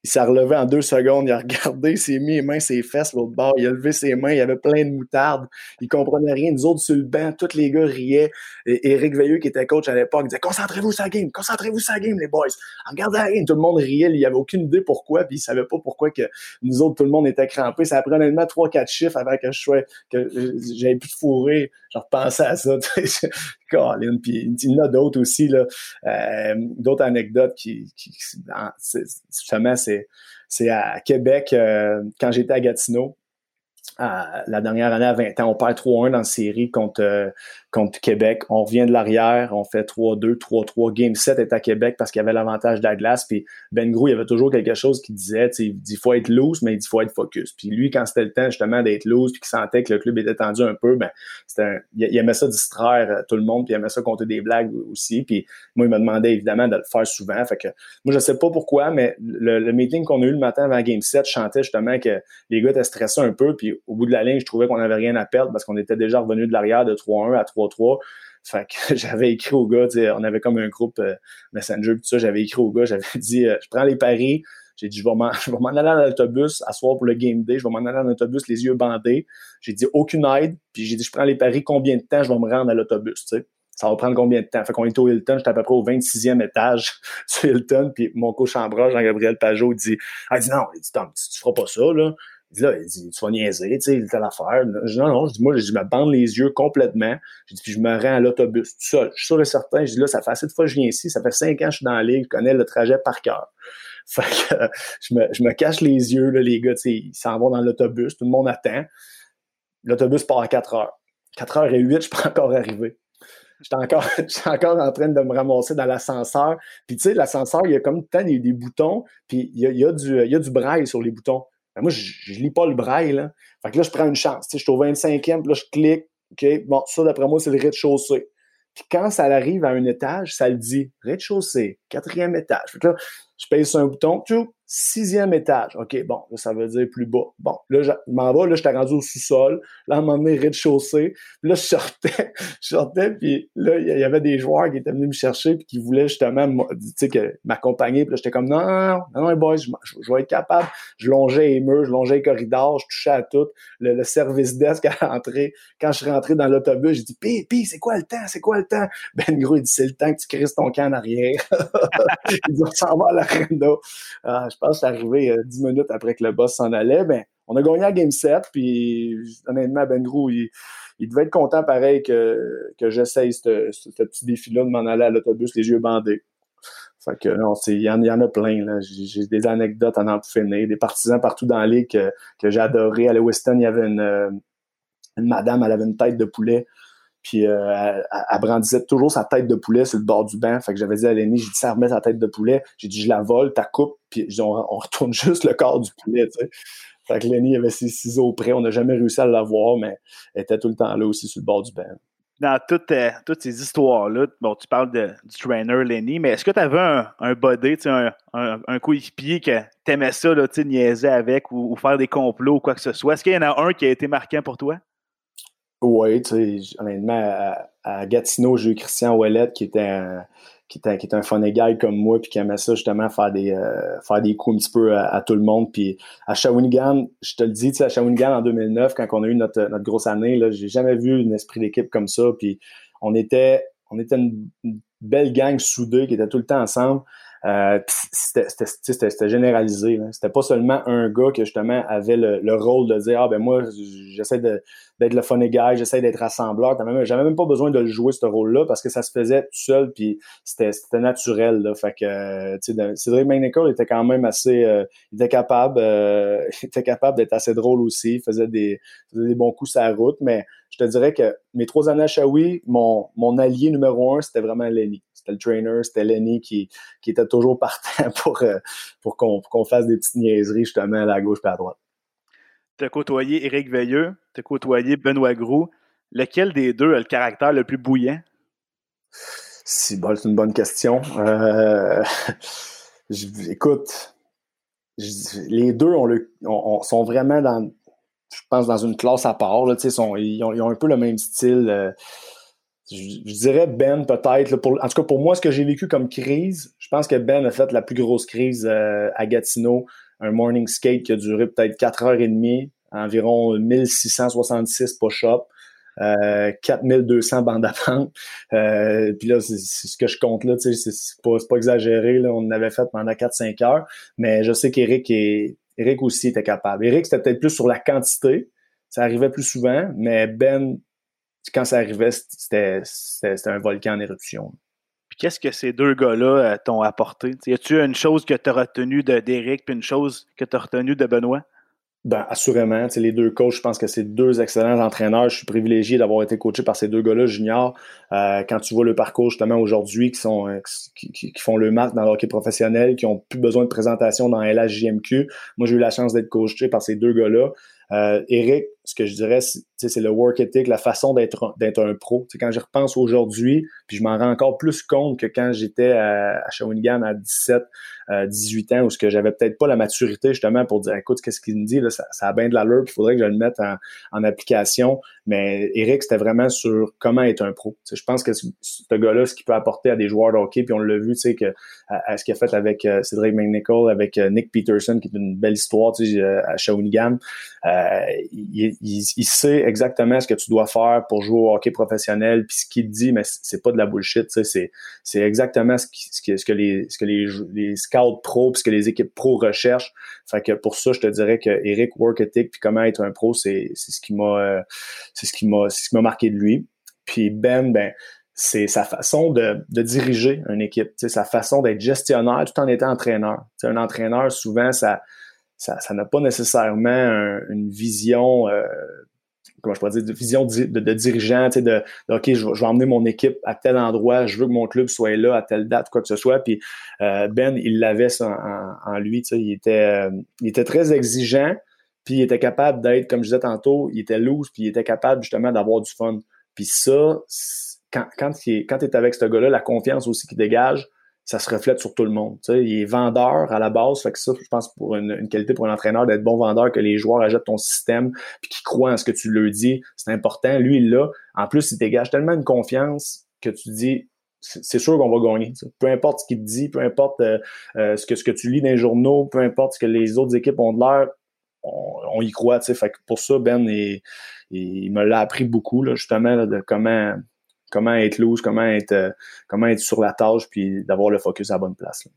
Il s'est relevé en deux secondes, il a regardé, il s'est mis les mains, ses fesses, l'autre bord, il a levé ses mains, il avait plein de moutarde, il comprenait rien. Nous autres, sur le banc, tous les gars riaient. Et Éric Veilleux, qui était coach à l'époque, disait Concentrez-vous sur game, concentrez-vous sur game, les boys. Regardez la game, tout le monde riait, il n'y avait aucune idée pourquoi, puis il savait pas pourquoi que nous autres, tout le monde était crampé. Ça pris honnêtement trois, quatre chiffres avant que je sois, que j'avais plus de fourrer. Je repensais à ça. Il y en a d'autres aussi, euh, d'autres anecdotes qui, justement, c'est, c'est à Québec, euh, quand j'étais à Gatineau, la dernière année à 20 ans, on perd 3-1 dans la série contre, euh, contre Québec. On revient de l'arrière, on fait 3-2, 3-3. Game 7 est à Québec parce qu'il y avait l'avantage de la glace. Puis Ben Grou, il y avait toujours quelque chose qui disait, il dit faut être loose, mais il dit faut être focus. Puis lui, quand c'était le temps justement d'être loose, puis qu'il sentait que le club était tendu un peu, ben il, aimait ça distraire euh, tout le monde, puis il aimait ça compter des blagues aussi. Puis moi, il me demandait évidemment de le faire souvent. Fait que moi, je sais pas pourquoi, mais le, meeting qu'on a eu le matin avant Game 7, je chantais justement que les gars étaient stressés un peu. Puis au bout de la ligne, je trouvais qu'on avait rien à perdre parce qu'on était déjà revenu de l'arrière de 3-1 à 3 3 Fait que j'avais écrit au gars, on avait comme un groupe euh, Messenger, tout ça, j'avais écrit au gars, j'avais dit, euh, je prends les paris, j'ai dit, je vais m'en aller à l'autobus, asseoir pour le game day, je vais m'en aller en autobus, les yeux bandés. J'ai dit, aucune aide, puis j'ai dit, je prends les paris, combien de temps je vais me rendre à l'autobus. Ça va prendre combien de temps? Fait qu'on est au Hilton, j'étais à peu près au 26e étage sur Hilton, puis mon coach en bras, Jean-Gabriel Pajot, dit, ah, dit, non, il dit, tu, tu feras pas ça, là. Là, il dit, tu vas niaiser, tu sais, il telle affaire. Je dis, non, non, je dis, moi, je me bande les yeux complètement. Je dis, puis je me rends à l'autobus, tout seul. Je suis sûr et certain. Je dis, là, ça fait assez de fois que je viens ici. Ça fait cinq ans que je suis dans la ligue. Je connais le trajet par cœur. Fait que je, me, je me cache les yeux, là, les gars, tu sais, ils s'en vont dans l'autobus. Tout le monde attend. L'autobus part à 4 heures. 4 heures et 8, je peux encore arriver. J'étais encore, encore en train de me ramasser dans l'ascenseur. Puis, tu sais, l'ascenseur, il y a comme des, des boutons, puis il y a, il y, a du, il y a du braille sur les boutons. Ben, moi, je, je lis pas le braille, là. Fait que là, je prends une chance. Je suis au 25e, puis là, je clique. OK, bon, ça, d'après moi, c'est le rez-de-chaussée. Puis quand ça arrive à un étage, ça le dit rez-de-chaussée, quatrième étage. Fait que là, je pèse sur un bouton, sixième étage. OK, bon, là, ça veut dire plus bas. Bon, là, je m'en vais, là, j'étais rendu au sous-sol. Là, à un moment donné, rez-de-chaussée. Là, je sortais, je sortais, puis là, il y avait des joueurs qui étaient venus me chercher puis qui voulaient justement, m'accompagner. Puis là, j'étais comme, non, non, non, non, boys, je, vais être capable. Je longeais les murs, je longeais les corridors, je touchais à tout. Le, service desk à l'entrée. Quand je suis rentré dans l'autobus, j'ai dit, pis, pis, c'est quoi le temps? C'est quoi le temps? Ben, gros, il dit, c'est le temps que tu crises ton camp en arrière. il on s'en va à l'arena. Ah, je pense que c'est arrivé euh, dix minutes après que le boss s'en allait. Ben, on a gagné à Game 7, puis honnêtement, Ben Gros, il, devait être content pareil que, que j'essaye ce, petit défi-là de m'en aller à l'autobus les yeux bandés. Fait que non, il y, en, y en a plein. J'ai des anecdotes en en finir, des partisans partout dans ligue que, que j'ai adoré. À Lewiston, il y avait euh, une madame, elle avait une tête de poulet. Puis euh, elle, brandissait toujours sa tête de poulet sur le bord du banc. Fait que j'avais dit à Lenny, j'ai dit, ça remet sa tête de poulet. J'ai dit, je la vole, ta coupe, puis on, retourne juste le corps du poulet, tu sais. Fait que Lenny avait ses ciseaux près. On n'a jamais réussi à l'avoir, mais elle était tout le temps là aussi sur le bord du banc. Dans toutes, euh, toutes ces histoires-là, bon, tu parles de, du trainer Lenny, mais est-ce que tu avais un, un body, un, un, un coéquipier que t'aimais ça, là, niaiser avec ou, ou, faire des complots ou quoi que ce soit? Est-ce qu'il y en a un qui a été marquant pour toi? Oui, tu sais, honnêtement, à, Gatineau, j'ai eu Christian Ouellet qui était un, qui était, qui était un funny guy comme moi, puis qui aimait ça justement faire des euh, faire des coups un petit peu à, tout le monde. Puis à Shawinigan, je te le dis, tu sais, à Shawinigan en 2009, quand on a eu notre, notre grosse année, là, j'ai jamais vu un esprit d'équipe comme ça. Puis on était on était une, belle gang soudée qui était tout le temps ensemble. Euh, c'était généralisé. C'était pas seulement un gars qui justement avait le, le rôle de dire Ah ben moi, j'essaie d'être le funny guy, j'essaie d'être rassembleur. J'avais même pas besoin de le jouer, ce rôle-là, parce que ça se faisait tout seul, puis c'était naturel. Là. Fait que, Cédric McNichol était quand même assez... Euh, il était capable euh, il était capable d'être assez drôle aussi. Il faisait des, faisait des bons coups sur la route, mais je te dirais que mes trois années à Shawi, mon, mon allié numéro un, c'était vraiment Lenny. C'était le trainer, c'était Lenny qui, qui était toujours partant pour, euh, pour qu'on fasse des petites niaiseries justement à la gauche et à droite tu as côtoyé Éric Veilleux, tu as côtoyé Benoît Gros. Lequel des deux a le caractère le plus bouillant? c'est une bonne question. Euh, écoute, les deux sont vraiment dans, je pense, dans une classe à part. ils, ont, un peu le même style. Euh, je, dirais Ben peut-être. en tout cas, pour moi, ce que j'ai vécu comme crise, je pense que Ben a fait la plus grosse crise euh, à Gatineau un morning skate qui a duré peut-être 4 heures et demie, environ 1666 push-ups. Euh, 4200 bandes à pente. Euh, puis là, c'est ce que je compte là, c'est pas, pas exagéré. Là, on avait fait pendant 4-5 heures. Mais je sais qu'Éric Eric aussi était capable. Eric, c'était peut-être plus sur la quantité. Ça arrivait plus souvent, mais Ben, quand ça arrivait, c'était un volcan en éruption qu'est-ce que ces deux gars-là euh, t'ont apporté? y a-tu une chose que tu as retenue d'Éric puis une chose que tu as retenue de Benoît? Ben, assurément. Les deux coachs, je pense que c'est deux excellents entraîneurs. Je suis privilégié d'avoir été coaché par ces deux gars-là juniors. Euh, quand tu vois le parcours justement aujourd'hui qui sont euh, qui, font le match dans le hockey professionnel, qui ont plus besoin de présentation dans LHJMQ. Moi, j'ai eu la chance d'être coaché par ces deux gars-là. Euh, Eric, ce que je dirais, c'est le work ethic, la façon d'être un pro. quand j'y repense aujourd'hui, puis je m'en rends encore plus compte que quand j'étais à, Shawinigan à 17, 18 ans, où ce que j'avais peut-être pas la maturité justement pour dire, écoute, qu'est-ce qu'il me dit, là, ça, ça a bien de l'allure, il faudrait que je le mette en, en application. Mais Eric, c'était vraiment sur comment être un pro. je pense que ce, gars-là, ce qu'il peut apporter à des joueurs de hockey, puis on l'a vu, tu sais, que à, ce qu'il a fait avec euh, Cédric McNichol, avec euh, Nick Peterson, qui est une belle histoire, tu sais, euh, à Shawinigan. il, il, sait exactement ce que tu dois faire pour jouer au hockey professionnel, puis ce qu'il dit, mais c'est pas de la bullshit, c'est c'est exactement ce, que, ce que les ce que les, scouts pro, puis ce que les équipes pro recherchent. Fait que pour ça, je te dirais que Eric work ethic, puis comment être un pro, c'est c'est ce qui m'a c'est ce qui m'a ce qui m'a marqué de lui. Puis Ben, ben c'est sa façon de, de, diriger une équipe, sa façon d'être gestionnaire tout en étant entraîneur. T'sais, un entraîneur, souvent, ça ça n'a pas nécessairement une vision, euh, comment je pourrais dire, de vision de, de, dirigeant, de, de, OK, je, vais emmener mon équipe à tel endroit, je veux que mon club soit là à telle date, quoi que ce soit. Puis euh, Ben, il l'avait en, en, lui. Il était, euh, il était très exigeant, puis il était capable d'être, comme je disais tantôt, il était loose, puis il était capable justement d'avoir du fun. Puis ça, quand, quand, tu es avec ce gars-là, la confiance aussi qu'il dégage, ça se reflète sur tout le monde. Tu sais, il est vendeur à la base, fait que ça, je pense pour une, qualité pour un entraîneur d'être bon vendeur, que les joueurs achètent ton système, puis qu'ils croient en ce que tu leur dis, c'est important. Lui, il l'a. En plus, il dégage tellement une confiance que tu dis, c'est sûr qu'on va gagner. Peu importe ce qu'il te dit, peu importe euh, euh, ce, que, ce que tu lis dans les journaux, peu importe ce que les autres équipes ont de l'air, on, y croit. Fait que pour ça, Ben, il, il me l'a appris beaucoup, là, justement, de comment comment être loose, comment être, euh, comment être sur la tâche, puis d'avoir le focus à la bonne place.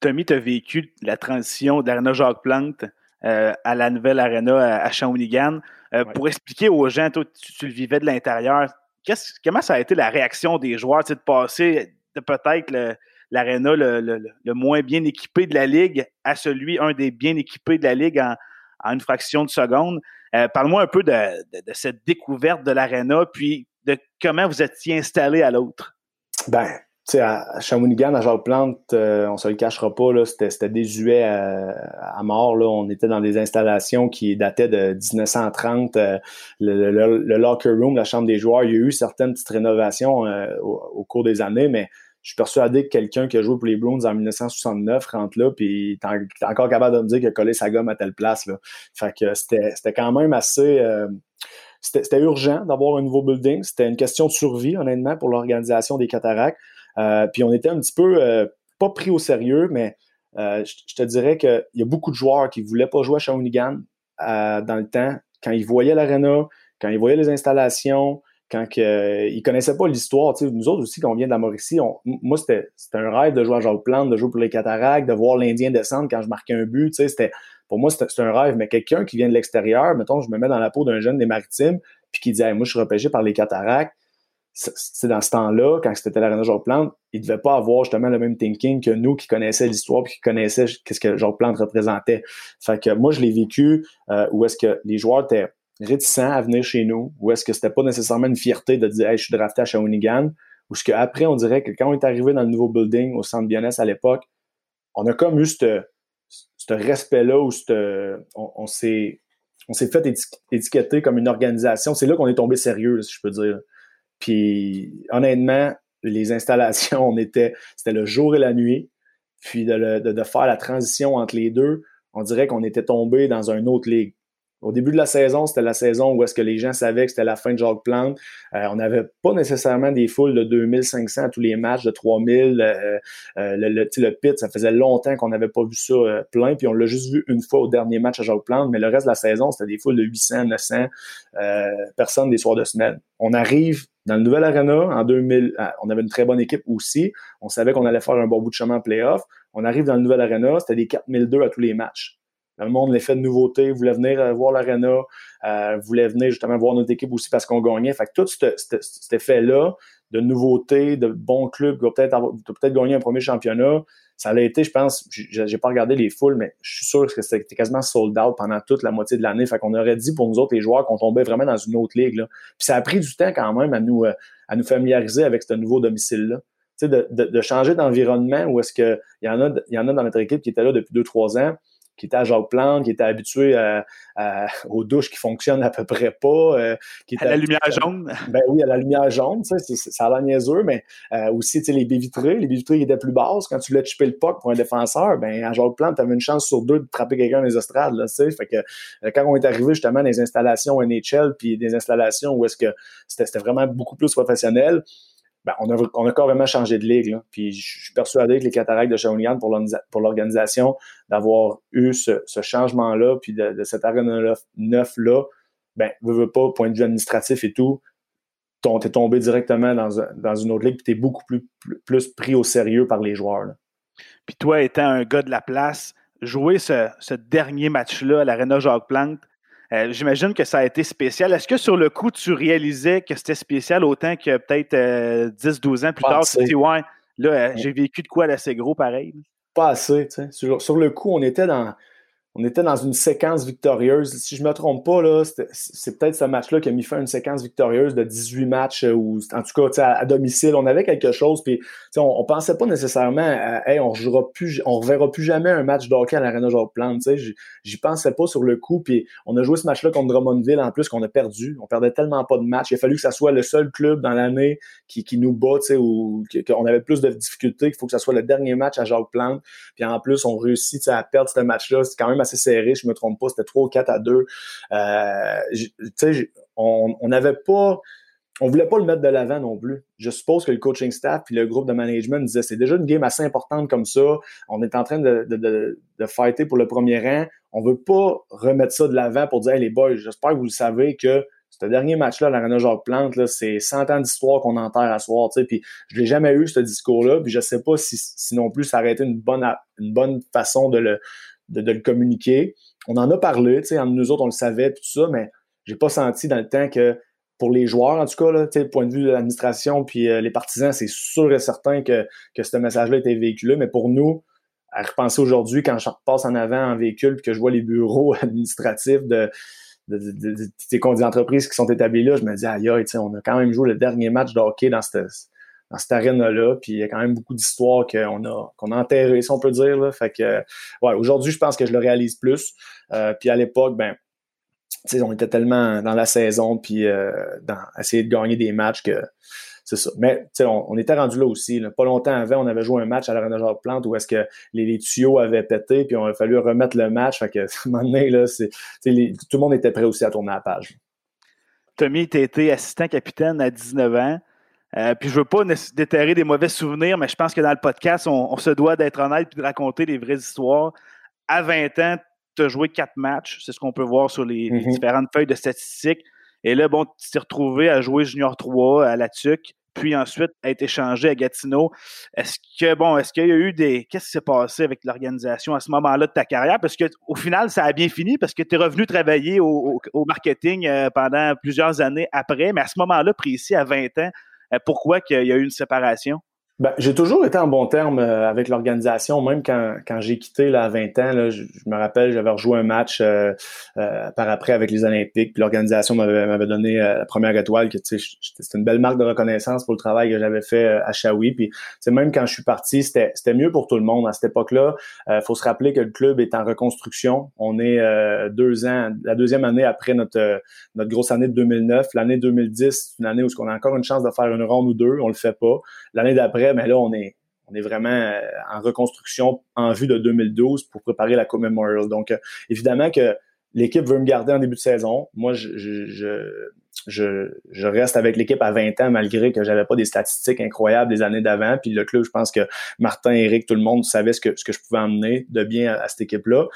Tommy, tu as vécu la transition d'Arena Jacques Plante euh, à la nouvelle Arena à, Shawinigan. Euh, pour expliquer aux gens, toi, tu, le vivais de l'intérieur, comment ça a été la réaction des joueurs de passer de peut-être l'Arena le, le, moins bien équipé de la Ligue à celui, un des bien équipés de la Ligue en, en une fraction de seconde? Parle-moi un peu de, cette découverte de l'aréna, puis de comment vous étiez installé à l'autre? Ben, tu sais, à Shawinigan, à Jacques Plante, euh, on se le cachera pas, là, c'était, désuet à, mort. Là. On était dans des installations qui dataient de 1930. Euh, le, locker room, la chambre des joueurs, il y a eu certaines petites rénovations au, cours des années, mais je suis persuadé que quelqu'un qui a joué pour les Browns en 1969 rentre là, puis t'es encore capable de me dire qu'il a collé sa gomme à telle place. Là. Fait que c'était quand même assez. Euh, c'était urgent d'avoir un nouveau building. C'était une question de survie, honnêtement, pour l'organisation des cataractes. Euh, puis on était un petit peu euh, pas pris au sérieux, mais je te dirais qu'il y a beaucoup de joueurs qui ne voulaient pas jouer à Shawinigan dans le temps. Quand ils voyaient l'aréna, quand ils voyaient les installations, quand ils connaissaient pas l'histoire. Nous autres aussi, quand on vient de la Mauricie, moi, c'était un rêve de jouer à Jacques Plante, de jouer pour les Cataractes, de voir l'Indien descendre quand je marquais un but. C'était, pour moi, c'était un rêve. Mais quelqu'un qui vient de l'extérieur, mettons, je me mets dans la peau d'un jeune des Maritimes, puis qui dit moi, je suis repêché par les Cataractes. C'est dans ce temps-là, quand c'était l'Arena Jacques Plante, il devait pas avoir justement le même thinking que nous qui connaissaient l'histoire puis qui connaissaient qu'est-ce que Jacques Plante représentait. Fait que moi, je l'ai vécu euh, où est-ce que les joueurs étaient réticents à venir chez nous, ou est-ce que c'était pas nécessairement une fierté de dire hey, je suis drafté à Shawinigan, ou est-ce qu'après, on dirait que quand on est arrivé dans le nouveau building au centre Bionès à l'époque, on a comme eu ce respect-là où on, on s'est fait étiqueter comme une organisation. C'est là qu'on est tombé sérieux, si je peux dire. Puis honnêtement, les installations, on était, c'était le jour et la nuit. Puis de, de faire la transition entre les deux, on dirait qu'on était tombé dans une autre ligue. Au début de la saison, c'était la saison où est-ce que les gens savaient que c'était la fin de Jacques Plante. Euh, on n'avait pas nécessairement des foules de 2500 à tous les matchs, de 3000. Euh, euh, le, le, pit, ça faisait longtemps qu'on n'avait pas vu ça plein, puis on l'a juste vu une fois au dernier match à Jacques Plante, mais le reste de la saison, c'était des foules de 800, 900 personnes des soirs de semaine. On arrive dans le nouvel arena en 2000, on avait une très bonne équipe aussi. On savait qu'on allait faire un bon bout de chemin en playoff. On arrive dans le nouvel arena, c'était des 4002 à tous les matchs. Le monde, l'effet de nouveauté, voulait venir euh, voir l'arena, euh, voulait venir justement voir notre équipe aussi parce qu'on gagnait. Fait que tout cet effet-là de nouveauté, de bon club qui peut-être peut-être gagner un premier championnat, ça a été, je pense, j'ai pas regardé les foules, mais je suis sûr que c'était quasiment sold out pendant toute la moitié de l'année. Fait qu'on aurait dit pour nous autres, les joueurs, qu'on tombait vraiment dans une autre ligue. Là. Puis ça a pris du temps quand même à nous, euh, à nous familiariser avec ce nouveau domicile-là. De, de, de changer d'environnement où est-ce qu'il y en a, y en a dans notre équipe qui étaient là depuis deux, trois ans qui était à Jacques Plante, qui était habitué aux douches qui fonctionnent à peu près pas. Euh, qui à la lumière jaune. Ben oui, à la lumière jaune, ça a l'air niaiseur, mais euh, aussi les baies vitrées. Les baies vitrées étaient plus basses. Quand tu voulais chipper le puck pour un défenseur, ben à Jacques Plante, tu avais une chance sur deux de trapper quelqu'un dans les estrades. Là, fait que, euh, quand on est arrivé justement dans les installations NHL, puis des installations où est-ce que c'était vraiment beaucoup plus professionnel, ben, on, a, on a carrément changé de ligue. Puis je suis persuadé que les cataractes de Shawinigan, pour l'organisation, d'avoir eu ce, changement-là, puis de, cet arène neuf-là, ben, veux, veux pas, point de vue administratif et tout, t'es tombé directement dans, une autre ligue, puis t'es beaucoup plus, plus, pris au sérieux par les joueurs. Puis toi, étant un gars de la place, jouer ce, ce dernier match-là à l'Arena Jacques Plante, euh, j'imagine que ça a été spécial. Est-ce que sur le coup, tu réalisais que c'était spécial autant que peut-être 10-12 euh, ans plus tard, tu te dis, ouais, là, euh, j'ai vécu de quoi d'assez gros pareil? Pas assez, tu sais. sur, le coup, on était dans on était dans une séquence victorieuse. Si je ne me trompe pas, là, c'est peut-être ce match-là qui a mis fin à une séquence victorieuse de 18 matchs, euh, ou en tout cas à, à, domicile. On avait quelque chose, puis on, ne pensait pas nécessairement à hey, on jouera plus, on reverra plus jamais un match d'hockey à l'Arena Jacques Plante. J'y pensais pas sur le coup. Puis on a joué ce match-là contre Drummondville en plus qu'on a perdu. On perdait tellement pas de matchs. Il a fallu que ça soit le seul club dans l'année qui, qui nous bat, ou qu'on avait plus de difficultés, qu'il faut que ça soit le dernier match à Jacques Plante. Puis en plus, on réussit à perdre ce match-là. C'est quand même assez serré, je me trompe pas, c'était 3 ou 4 à 2. Euh, on n'avait pas on voulait pas le mettre de l'avant non plus. Je suppose que le coaching staff et le groupe de management disaient c'est déjà une game assez importante comme ça. On est en train de, de, de, fighter pour le premier rang. On veut pas remettre ça de l'avant pour dire les boys, j'espère que vous savez que ce dernier match-là, l'Arena Jacques Plante, c'est 100 ans d'histoire qu'on enterre à soir. Puis je l'ai jamais eu, ce discours-là. Puis je sais pas si, si non plus ça aurait été une bonne, une bonne façon de le, de, le communiquer. On en a parlé, tu sais, nous autres, on le savait, tout ça, mais j'ai pas senti dans le temps que pour les joueurs, en tout cas, là, point de vue de l'administration puis euh, les partisans, c'est sûr et certain que, ce message-là était véhiculé, mais pour nous, à repenser aujourd'hui quand je repasse en avant en véhicule puis que je vois les bureaux administratifs de, de, de, d'entreprise qui sont établis là, je me dis, aïe, aïe, on a quand même joué le dernier match de hockey dans cette, dans cette arène-là. Puis il y a quand même beaucoup d'histoires qu'on a, enterrées, si on peut dire. Là. Fait que, ouais, aujourd'hui, je pense que je le réalise plus. Euh, puis à l'époque, ben, on était tellement dans la saison, puis euh, dans essayer de gagner des matchs que c'est ça. Mais on, on était rendu là aussi. Pas longtemps avant, on avait joué un match à la Jacques Plante où est-ce que les, tuyaux avaient pété, puis on a fallu remettre le match. Fait que à un moment donné, là, c'est, tout le monde était prêt aussi à tourner la page. Tommy, tu été assistant capitaine à 19 ans. Euh, puis je veux pas déterrer des mauvais souvenirs, mais je pense que dans le podcast, on, se doit d'être honnête et de raconter des vraies histoires. À 20 ans, tu as joué quatre matchs. C'est ce qu'on peut voir sur les, mm-hmm. différentes feuilles de statistiques. Et là, bon, tu t'es retrouvé à jouer Junior 3 à la TUC, puis ensuite à être échangé à Gatineau. Est-ce que, bon, est-ce qu'il y a eu des. Qu'est-ce qui s'est passé avec l'organisation à ce moment-là de ta carrière? Parce qu'au final, ça a bien fini parce que tu es revenu travailler au, marketing euh, pendant plusieurs années après, mais à ce moment-là, précis, à 20 ans, pourquoi qu'il y a eu une séparation? Ben, j'ai toujours été en bon terme euh, avec l'organisation, même quand, quand j'ai quitté là, à 20 ans. Là, je, me rappelle, j'avais rejoué un match euh, euh, par après avec les Olympiques, puis l'organisation m'avait donné la première étoile, que c'était une belle marque de reconnaissance pour le travail que j'avais fait à Shawi. Puis même quand je suis parti, c'était mieux pour tout le monde à cette époque-là. Il faut se rappeler que le club est en reconstruction. On est deux ans, la deuxième année après notre notre grosse année de 2009. L'année 2010, c'est une année où on a encore une chance de faire une ronde ou deux. On le fait pas. L'année d'après mais là, on est, on est vraiment euh, en reconstruction en vue de 2012 pour préparer la Coupe Memorial. Donc, euh, évidemment que l'équipe veut me garder en début de saison. Moi, je, reste avec l'équipe à 20 ans malgré que j'avais pas des statistiques incroyables des années d'avant. Puis le club, je pense que Martin, Eric, tout le monde savait ce que, ce que je pouvais emmener de bien à cette équipe-là.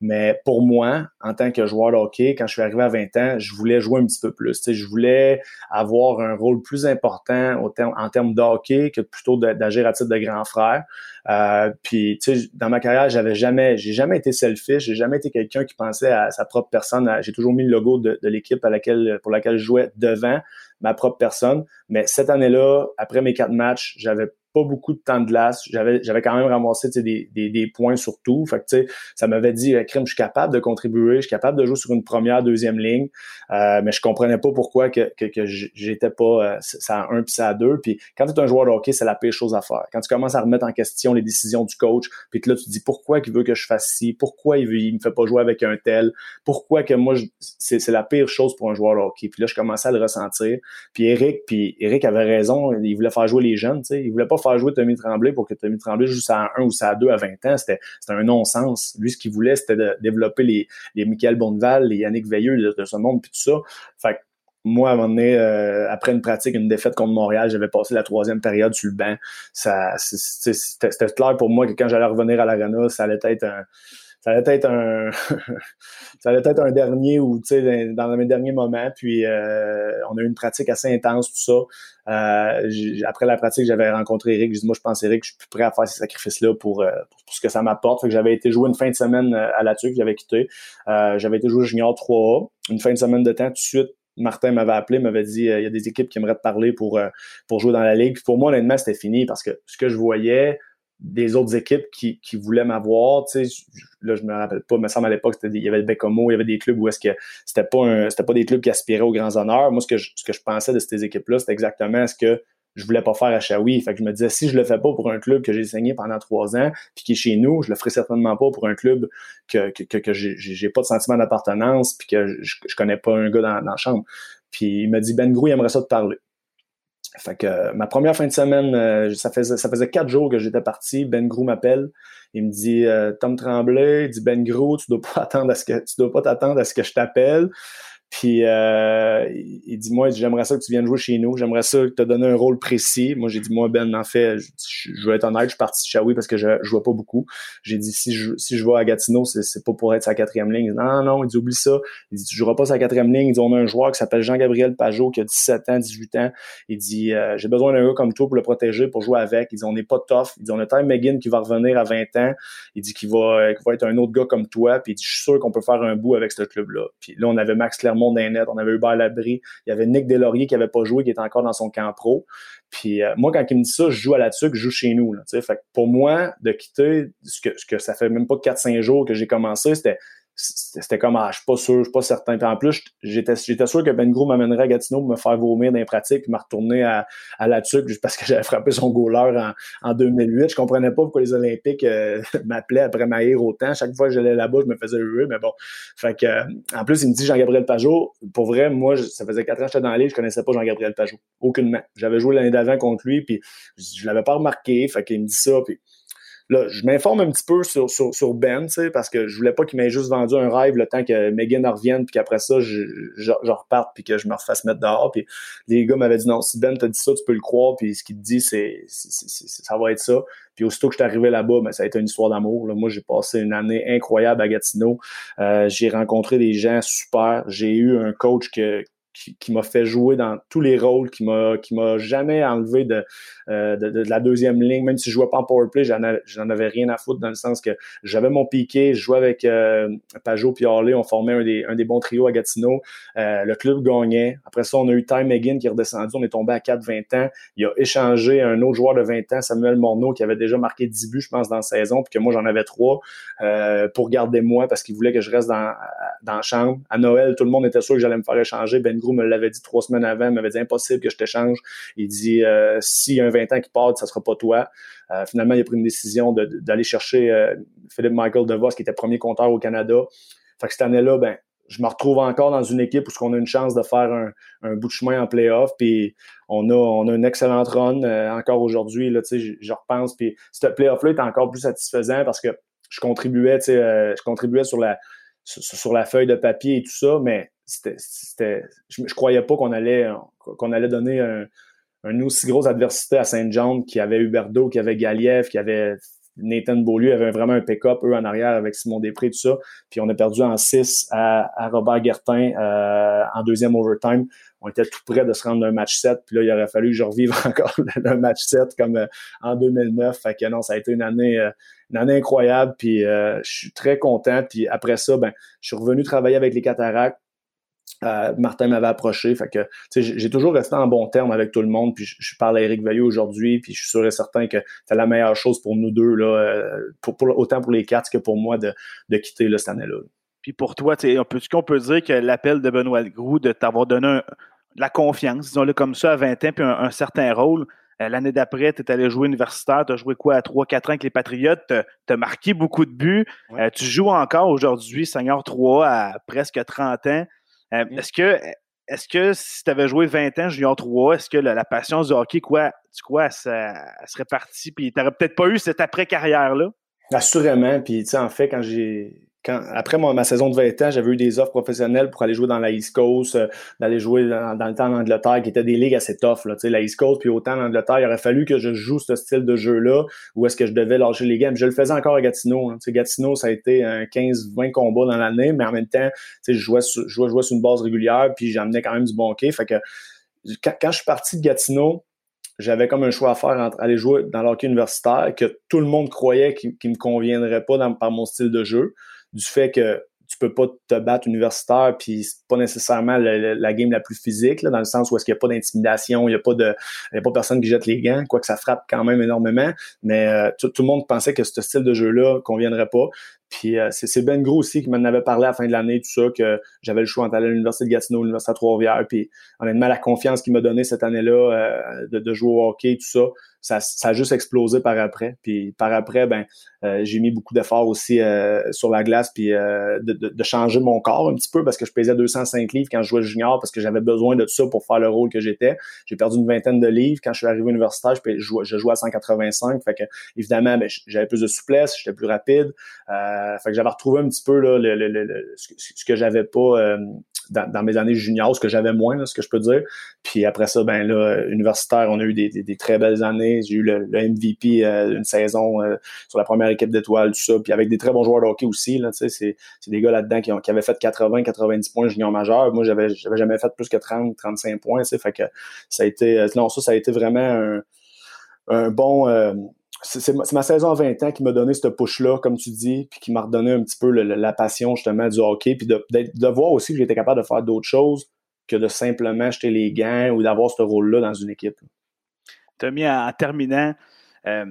Mais pour moi, en tant que joueur de hockey, quand je suis arrivé à 20 ans, je voulais jouer un petit peu plus. je voulais avoir un rôle plus important en termes de hockey que plutôt d'agir à titre de grand frère. Euh, puis, tu sais, dans ma carrière, j'avais jamais, j'ai jamais été selfish, j'ai jamais été quelqu'un qui pensait à sa propre personne. J'ai toujours mis le logo de, de l'équipe à laquelle, pour laquelle je jouais devant ma propre personne. Mais cette année-là, après mes quatre matchs, j'avais pas beaucoup de temps de glace. J'avais, j'avais quand même ramassé des, des, points sur tout. Fait que, ça m'avait dit, crime, je suis capable de contribuer, je suis capable de jouer sur une première, deuxième ligne, euh, mais je comprenais pas pourquoi que, que, j'étais pas euh, ça à un puis ça à deux. Puis quand tu es un joueur de hockey, c'est la pire chose à faire. Quand tu commences à remettre en question les décisions du coach, puis que là, tu te dis pourquoi il veut que je fasse ci, pourquoi il, veut, il me fait pas jouer avec un tel, pourquoi que moi, c'est, c'est la pire chose pour un joueur de hockey. Puis là, je commençais à le ressentir. Puis Eric, puis Eric avait raison, il voulait faire jouer les jeunes, tu sais, il voulait pas faire jouer Tommy Tremblay pour que Tommy Tremblay joue ça à 1 ou ça à 2 à 20 ans. C'était un non-sens. Lui, ce qu'il voulait, c'était de développer les, les Michael Bonneval, les Yannick Veilleux de, ce monde, puis tout ça. Fait moi, à un moment donné, euh, après une pratique, une défaite contre Montréal, j'avais passé la troisième période sur le banc. C'était clair pour moi que quand j'allais revenir à l'arena, ça allait être un, ça allait être un ça allait être un dernier ou tu sais dans, mes derniers moments puis euh, on a eu une pratique assez intense tout ça. Euh, après la pratique j'avais rencontré Eric. J'ai dit moi je pense Eric je suis plus prêt à faire ces sacrifices là pour, euh, pour ce que ça m'apporte. Fait que j'avais été jouer une fin de semaine à la TUC j'avais quitté. J'avais été jouer junior 3A une fin de semaine de temps tout de suite Martin m'avait appelé, m'avait dit il y a des équipes qui aimeraient te parler pour, pour jouer dans la ligue. Puis pour moi, honnêtement, c'était fini parce que ce que je voyais, des autres équipes qui, qui voulaient m'avoir. Tu sais, là, je me rappelle pas, mais ça à l'époque, il y avait le Becomo, il y avait des clubs où est-ce que c'était pas c'était pas des clubs qui aspiraient aux grands honneurs. Moi, ce que je, ce que je pensais de ces équipes-là, c'était exactement ce que je voulais pas faire à Shawi. Fait que je me disais, si je le fais pas pour un club que j'ai saigné pendant trois ans, puis qui est chez nous, je le ferai certainement pas pour un club que, que, que, que j'ai pas de sentiment d'appartenance, puis que je, je connais pas un gars dans, dans la chambre. Puis il m'a dit, Ben Grou, il aimerait ça te parler. Fait que euh, ma première fin de semaine, euh, ça faisait ça faisait quatre jours que j'étais parti. Ben Grou m'appelle. Il me dit euh, Tom Tremblay, il dit Ben Grou, tu dois pas attendre à ce que tu dois pas t'attendre à ce que je t'appelle. Puis euh, il dit moi j'aimerais ça que tu viennes jouer chez nous, j'aimerais ça que tu te donnes un rôle précis. Moi j'ai dit moi Ben en fait je, je, vais être honnête, je suis parti de Shawi parce que je, je vois pas beaucoup. J'ai dit si je si je vais à Gatineau c'est pas pour être sa quatrième ligne. non non non, il dit oublie ça. Il dit tu joueras pas sa quatrième ligne. Il dit on a un joueur qui s'appelle Jean-Gabriel Pajot qui a 17 ans, 18 ans. Il dit euh, j'ai besoin d'un gars comme toi pour le protéger, pour jouer avec. Il dit on n'est pas tough. Il dit on a Time McGinn qui va revenir à 20 ans. Il dit qu'il va qu'il va être un autre gars comme toi. Puis il dit je suis sûr qu'on peut faire un bout avec ce club là. Puis là on avait Max Clermont On avait Hubert Labry. Il y avait Nick Delaurier qui avait pas joué, qui était encore dans son camp pro. Puis euh, moi, quand il me dit ça, je joue à la tuque, je joue chez nous. Fait pour moi, de quitter, ce que, ce que ça fait même pas 4-5 jours que j'ai commencé, c'était c'était comme ah, je suis pas sûr, je suis pas certain. Puis en plus, j'étais j'étais sûr que Ben Gros m'amènerait à Gatineau pour me faire vomir dans les pratiques me retourner à, à la tuque juste parce que j'avais frappé son goaler en, en 2008. Je comprenais pas pourquoi les Olympiques euh, m'appelaient après Maïr autant. Chaque fois que j'allais là-bas, je me faisais jouer, mais bon. Fait que en plus, il me dit Jean-Gabriel Pajot. Pour vrai, moi, ça faisait quatre ans que j'étais dans la ligue, je connaissais pas Jean-Gabriel Pajot. Aucunement. J'avais joué l'année d'avant contre lui, puis je l'avais pas remarqué. Fait qu'il me dit ça, puis Là, je m'informe un petit peu sur, sur, sur Ben, parce que je voulais pas qu'il m'ait juste vendu un rêve le temps que Megan revienne, puis qu'après ça, je, je, reparte, puis que je me refasse mettre dehors. Puis les gars m'avaient dit non, si Ben t'a dit ça, tu peux le croire, puis ce qu'il te dit, c'est, ça va être ça. Puis aussitôt que je suis arrivé là-bas, ben, ça a été une histoire d'amour. Moi, j'ai passé une année incroyable à Gatineau. Euh, j'ai rencontré des gens super. J'ai eu un coach que, qui, m'a fait jouer dans tous les rôles, qui m'a qui m'a jamais enlevé de, euh, de, la deuxième ligne, même si je jouais pas en power play, j'en avais rien à foutre dans le sens que j'avais mon piqué, je jouais avec euh, Pajot et on formait un des, un des bons trios à Gatineau. Euh, le club gagnait. Après ça, on a eu Ty McGinn qui est redescendu, on est tombé à 4-20 ans. Il a échangé un autre joueur de 20 ans, Samuel Morneau, qui avait déjà marqué 10 buts, je pense, dans la saison, puis que moi j'en avais trois pour garder moi parce qu'il voulait que je reste dans, dans la chambre. À Noël, tout le monde était sûr que j'allais me faire échanger. Ben me l'avait dit trois semaines avant, il m'avait dit impossible que je t'échange. Il dit euh, s'il y a un 20 ans qui part, ça sera pas toi. Euh, finalement, il a pris une décision d'aller chercher euh, Philippe Michael DeVos, qui était premier compteur au Canada. Fait que cette année-là, ben, je me retrouve encore dans une équipe où on a une chance de faire un, bout de chemin en playoff. Puis on a, on a une excellente run encore aujourd'hui. Je repense. Puis ce playoff-là est encore plus satisfaisant parce que je contribuais, je contribuais sur la, sur, la feuille de papier et tout ça, mais c'était, je, je croyais pas qu'on allait, qu'on allait donner un, une aussi grosse adversité à Saint-Jean qui avait Huberdo, qui avait Galiev, qui avait Nathan Beaulieu, avait vraiment un pick-up, eux, en arrière avec Simon Després, tout ça. Puis on a perdu en 6 à, à, Robert Guertin euh, en deuxième overtime. On était tout près de se rendre un match 7. Puis là, il aurait fallu que je revive encore le match 7 comme euh, en 2009. Fait que non, ça a été une année, euh, une année incroyable. Puis je suis très content. Puis après ça, ben, je suis revenu travailler avec les Cataractes. Euh, Martin m'avait approché. Fait que j'ai toujours resté en bon terme avec tout le monde. Puis je, parle à Eric Veilleux aujourd'hui, puis je suis sûr et certain que c'est la meilleure chose pour nous deux, là, euh, pour, autant pour les quatre que pour moi de, de quitter là, cette année-là. Puis pour toi, on peut, qu'on peut dire que l'appel de Benoît Groux de t'avoir donné de la confiance, disons-le comme ça, à 20 ans, puis un, certain rôle. Euh, l'année d'après, tu es allé jouer universitaire, tu as joué quoi à 3-4 ans avec les Patriotes, tu as marqué beaucoup de buts. tu joues encore aujourd'hui, Seigneur 3, à presque 30 ans. Euh, est-ce que est-ce que si tu avais joué 20 ans junior 3, est-ce que la, patience du hockey, quoi, tu crois, ça, serait partie, puis tu n'aurais peut-être pas eu cette après-carrière-là? Assurément. Puis, tu sais, en fait, quand j'ai après ma, saison de 20 ans, j'avais eu des offres professionnelles pour aller jouer dans la East Coast, euh, d'aller jouer dans, le temps en Angleterre, qui étaient des ligues assez tough. Là, la East Coast, puis autant en Angleterre, il aurait fallu que je joue ce style de jeu-là, ou est-ce que je devais lâcher les games? Je le faisais encore à Gatineau. Hein. Gatineau, ça a été un 15-20 combats dans l'année, mais en même temps, je jouais, sur, une base régulière, puis j'amenais quand même du bon hockey. Fait que quand, je suis parti de Gatineau, j'avais comme un choix à faire entre aller jouer dans l'hockey universitaire que tout le monde croyait qu'il ne me conviendrait pas par mon style de jeu du fait que tu peux pas te battre universitaire puis c'est pas nécessairement la, game la plus physique dans le sens où est-ce qu'il n'y a pas d'intimidation il y a pas de y a pas personne qui jette les gants quoique ça frappe quand même énormément mais euh, tout, le monde pensait que ce style de jeu là conviendrait pas puis euh, c'est Ben Gros aussi qui m'en avait parlé à la fin de l'année, tout ça, que j'avais le choix entre à l'Université de Gatineau, l'Université de Trois-Rivières. Puis honnêtement, la confiance qu'il m'a donnée cette année-là euh, de, de, jouer au hockey, tout ça, ça, a juste explosé par après. Puis par après, ben euh, j'ai mis beaucoup d'efforts aussi sur la glace, puis de, de, changer mon corps un petit peu parce que je pesais 205 livres quand je jouais junior parce que j'avais besoin de ça pour faire le rôle que j'étais. J'ai perdu une vingtaine de livres. Quand je suis arrivé à l'université, je, je, jouais à 185. Fait que évidemment, ben, j'avais plus de souplesse, j'étais plus rapide. Euh, fait que j'avais retrouvé un petit peu le, ce que j'avais pas euh, dans, mes années juniors, ce que j'avais moins, ce que je peux dire. Puis après ça, ben là, universitaire, on a eu des, très belles années. J'ai eu le, MVP euh, une saison euh, sur la première équipe d'étoiles, tout ça. Puis avec des très bons joueurs de hockey aussi. C'est, des gars là-dedans qui, qui avaient fait 80-90 points junior majeur. Moi, j'avais j'avais jamais fait plus que 30-35 points. Fait que ça a été. Non, ça, ça a été vraiment un, un bon c'est ma saison à 20 ans qui m'a donné ce push-là, comme tu dis, puis qui m'a redonné un petit peu la passion justement du hockey, puis de, de, voir aussi que j'étais capable de faire d'autres choses que de simplement jeter les gants ou d'avoir ce rôle-là dans une équipe. Tommy, en, terminant, euh,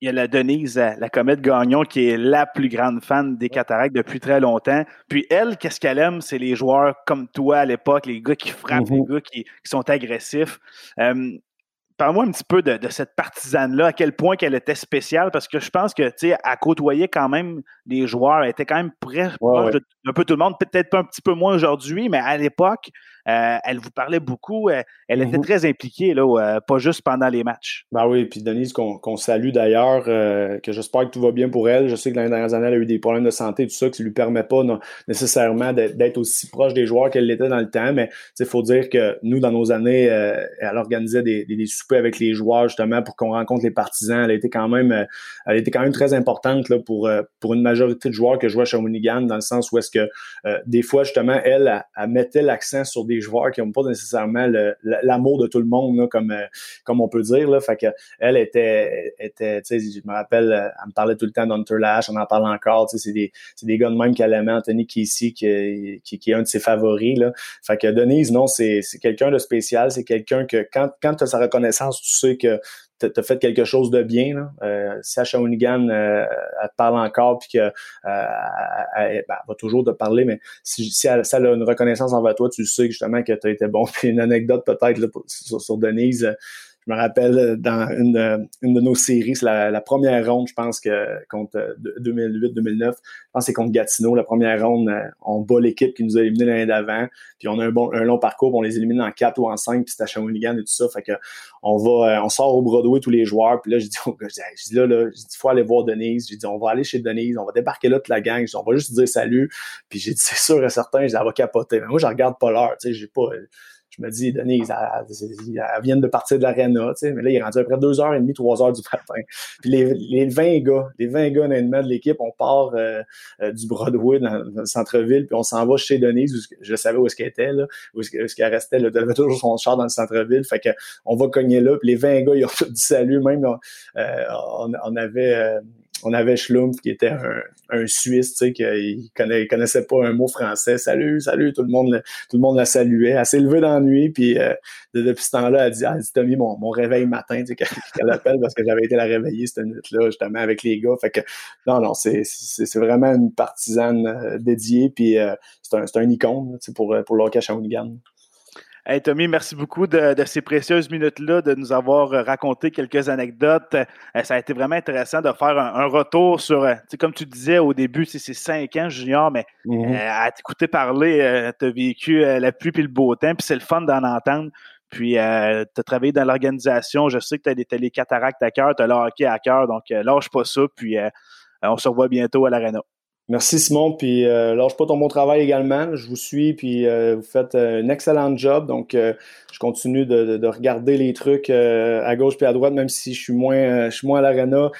il y a la Denise, la comète Gagnon, qui est la plus grande fan des cataractes depuis très longtemps. Puis elle, qu'est-ce qu'elle aime? C'est les joueurs comme toi à l'époque, les gars qui frappent, les mm-hmm. gars qui, sont agressifs. Euh, Parle-moi un petit peu de, cette partisane-là, à quel point qu'elle était spéciale, parce que je pense que, tu sais, à côtoyer quand même des joueurs, elle était quand même près un peu tout le monde, peut-être pas un petit peu moins aujourd'hui, mais à l'époque, euh, elle vous parlait beaucoup. Euh, elle était mhm. très impliquée, là, euh, pas juste pendant les matchs. Ben oui, puis Denise, qu'on salue d'ailleurs, que j'espère que tout va bien pour elle. Je sais que dans les dernières années, elle a eu des problèmes de santé, tout ça, qui ne lui permet pas nécessairement d'être aussi proche des joueurs qu'elle l'était dans le temps. Mais il faut dire que nous, dans nos années, elle organisait des, des, soupers avec les joueurs, justement, pour qu'on rencontre les partisans. Elle a été quand même, elle a été quand même très importante là, pour, pour une majorité de joueurs que jouaient à Shawinigan, dans le sens où est-ce que des fois, justement, elle, elle mettait l'accent sur des joueurs qui n'ont pas nécessairement l'amour de tout le monde, comme, euh, comme on peut dire. Là. Fait que elle était, était tu sais, je me rappelle, euh, elle me parlait tout le temps d'Hunter Lash, on en parle encore. C'est des, des gars de même qu'elle aimait, Anthony Casey, qui, qui, qui, est un de ses favoris. Là. Fait que Denise, non, c'est quelqu'un de spécial. C'est quelqu'un que quand, quand tu as sa reconnaissance, tu sais que tu as fait quelque chose de bien. Là. Euh, si à Shawinigan, euh, elle te parle encore, puis qu'elle euh, ben, va toujours te parler, mais si, si, elle, a une reconnaissance envers toi, tu sais justement que tu as été bon. Puis une anecdote peut-être sur, sur, Denise, je me rappelle euh, dans une, euh, une de nos séries, c'est la, première ronde, je pense que contre 2008-2009, euh, je pense que c'est contre Gatineau, la première ronde, on bat l'équipe qui nous a éliminés l'année d'avant, puis on a un, bon, un long parcours, on les élimine en 4 ou en 5, puis c'est à Shawinigan et tout ça, fait que on va, on sort au Broadway tous les joueurs, puis là, je dis, je dis là, là, je faut aller voir Denise, j'ai dit, on va aller chez Denise, on va débarquer là toute la gang, on va juste dire salut, puis j'ai dit, c'est sûr et certain, je dis, elle va capoter, mais moi, je regarde pas l'heure, tu sais, j'ai pas je me dis, Denise, elle, vient de partir de l'aréna, tu sais, mais là, il est rendu à peu près deux heures et demie, trois heures du matin. Puis les, les 20 gars, les 20 gars honnêtement de l'équipe, on part euh, euh, du Broadway dans, le centre-ville, puis on s'en va chez Denise, où je savais où est-ce qu'elle était, là, où est-ce qu'elle restait, là, elle avait toujours son char dans le centre-ville, fait que on va cogner là, puis les 20 gars, ils ont tout dit salut, même, euh, on, on, avait on avait Schlumpf qui était un, Suisse, tu sais, qui connaissait, connaissait pas un mot français. Salut, salut, tout le monde, tout le monde la saluait. Elle s'est levée dans la nuit, puis euh, depuis ce temps-là, elle dit, ah, dit Tommy, mon, mon réveil matin, tu sais, qu'elle appelle parce que j'avais été la réveiller cette nuit-là, justement, avec les gars. Fait que, non, non, c'est, vraiment une partisane euh, dédiée, puis euh, c'est un, un icône, tu sais, pour, pour l'Hockey Shawinigan. Hey Tommy, merci beaucoup de, ces précieuses minutes-là, de nous avoir euh, raconté quelques anecdotes. Euh, ça a été vraiment intéressant de faire un, retour sur, euh, comme tu disais au début, c'est cinq ans junior, mais mm-hmm. à t'écouter parler, tu as vécu la pluie et le beau temps, puis c'est le fun d'en entendre. Puis, tu as travaillé dans l'organisation. Je sais que tu as, les cataractes à cœur, tu as le hockey à cœur. Donc, lâche pas ça. Puis, on se revoit bientôt à l'Arena. Merci Simon, puis euh, lâche pas ton bon travail également. Je vous suis, puis euh, vous faites euh, un excellent job. Donc, euh, je continue de, regarder les trucs à gauche puis à droite, même si je suis moins, je suis moins à l'arena.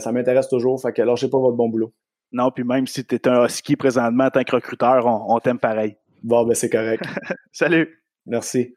ça m'intéresse toujours. Fait que lâchez pas votre bon boulot. Non, puis même si tu es un husky présentement en tant que recruteur, on, on t'aime pareil. Bon, ben c'est correct. Salut. Merci.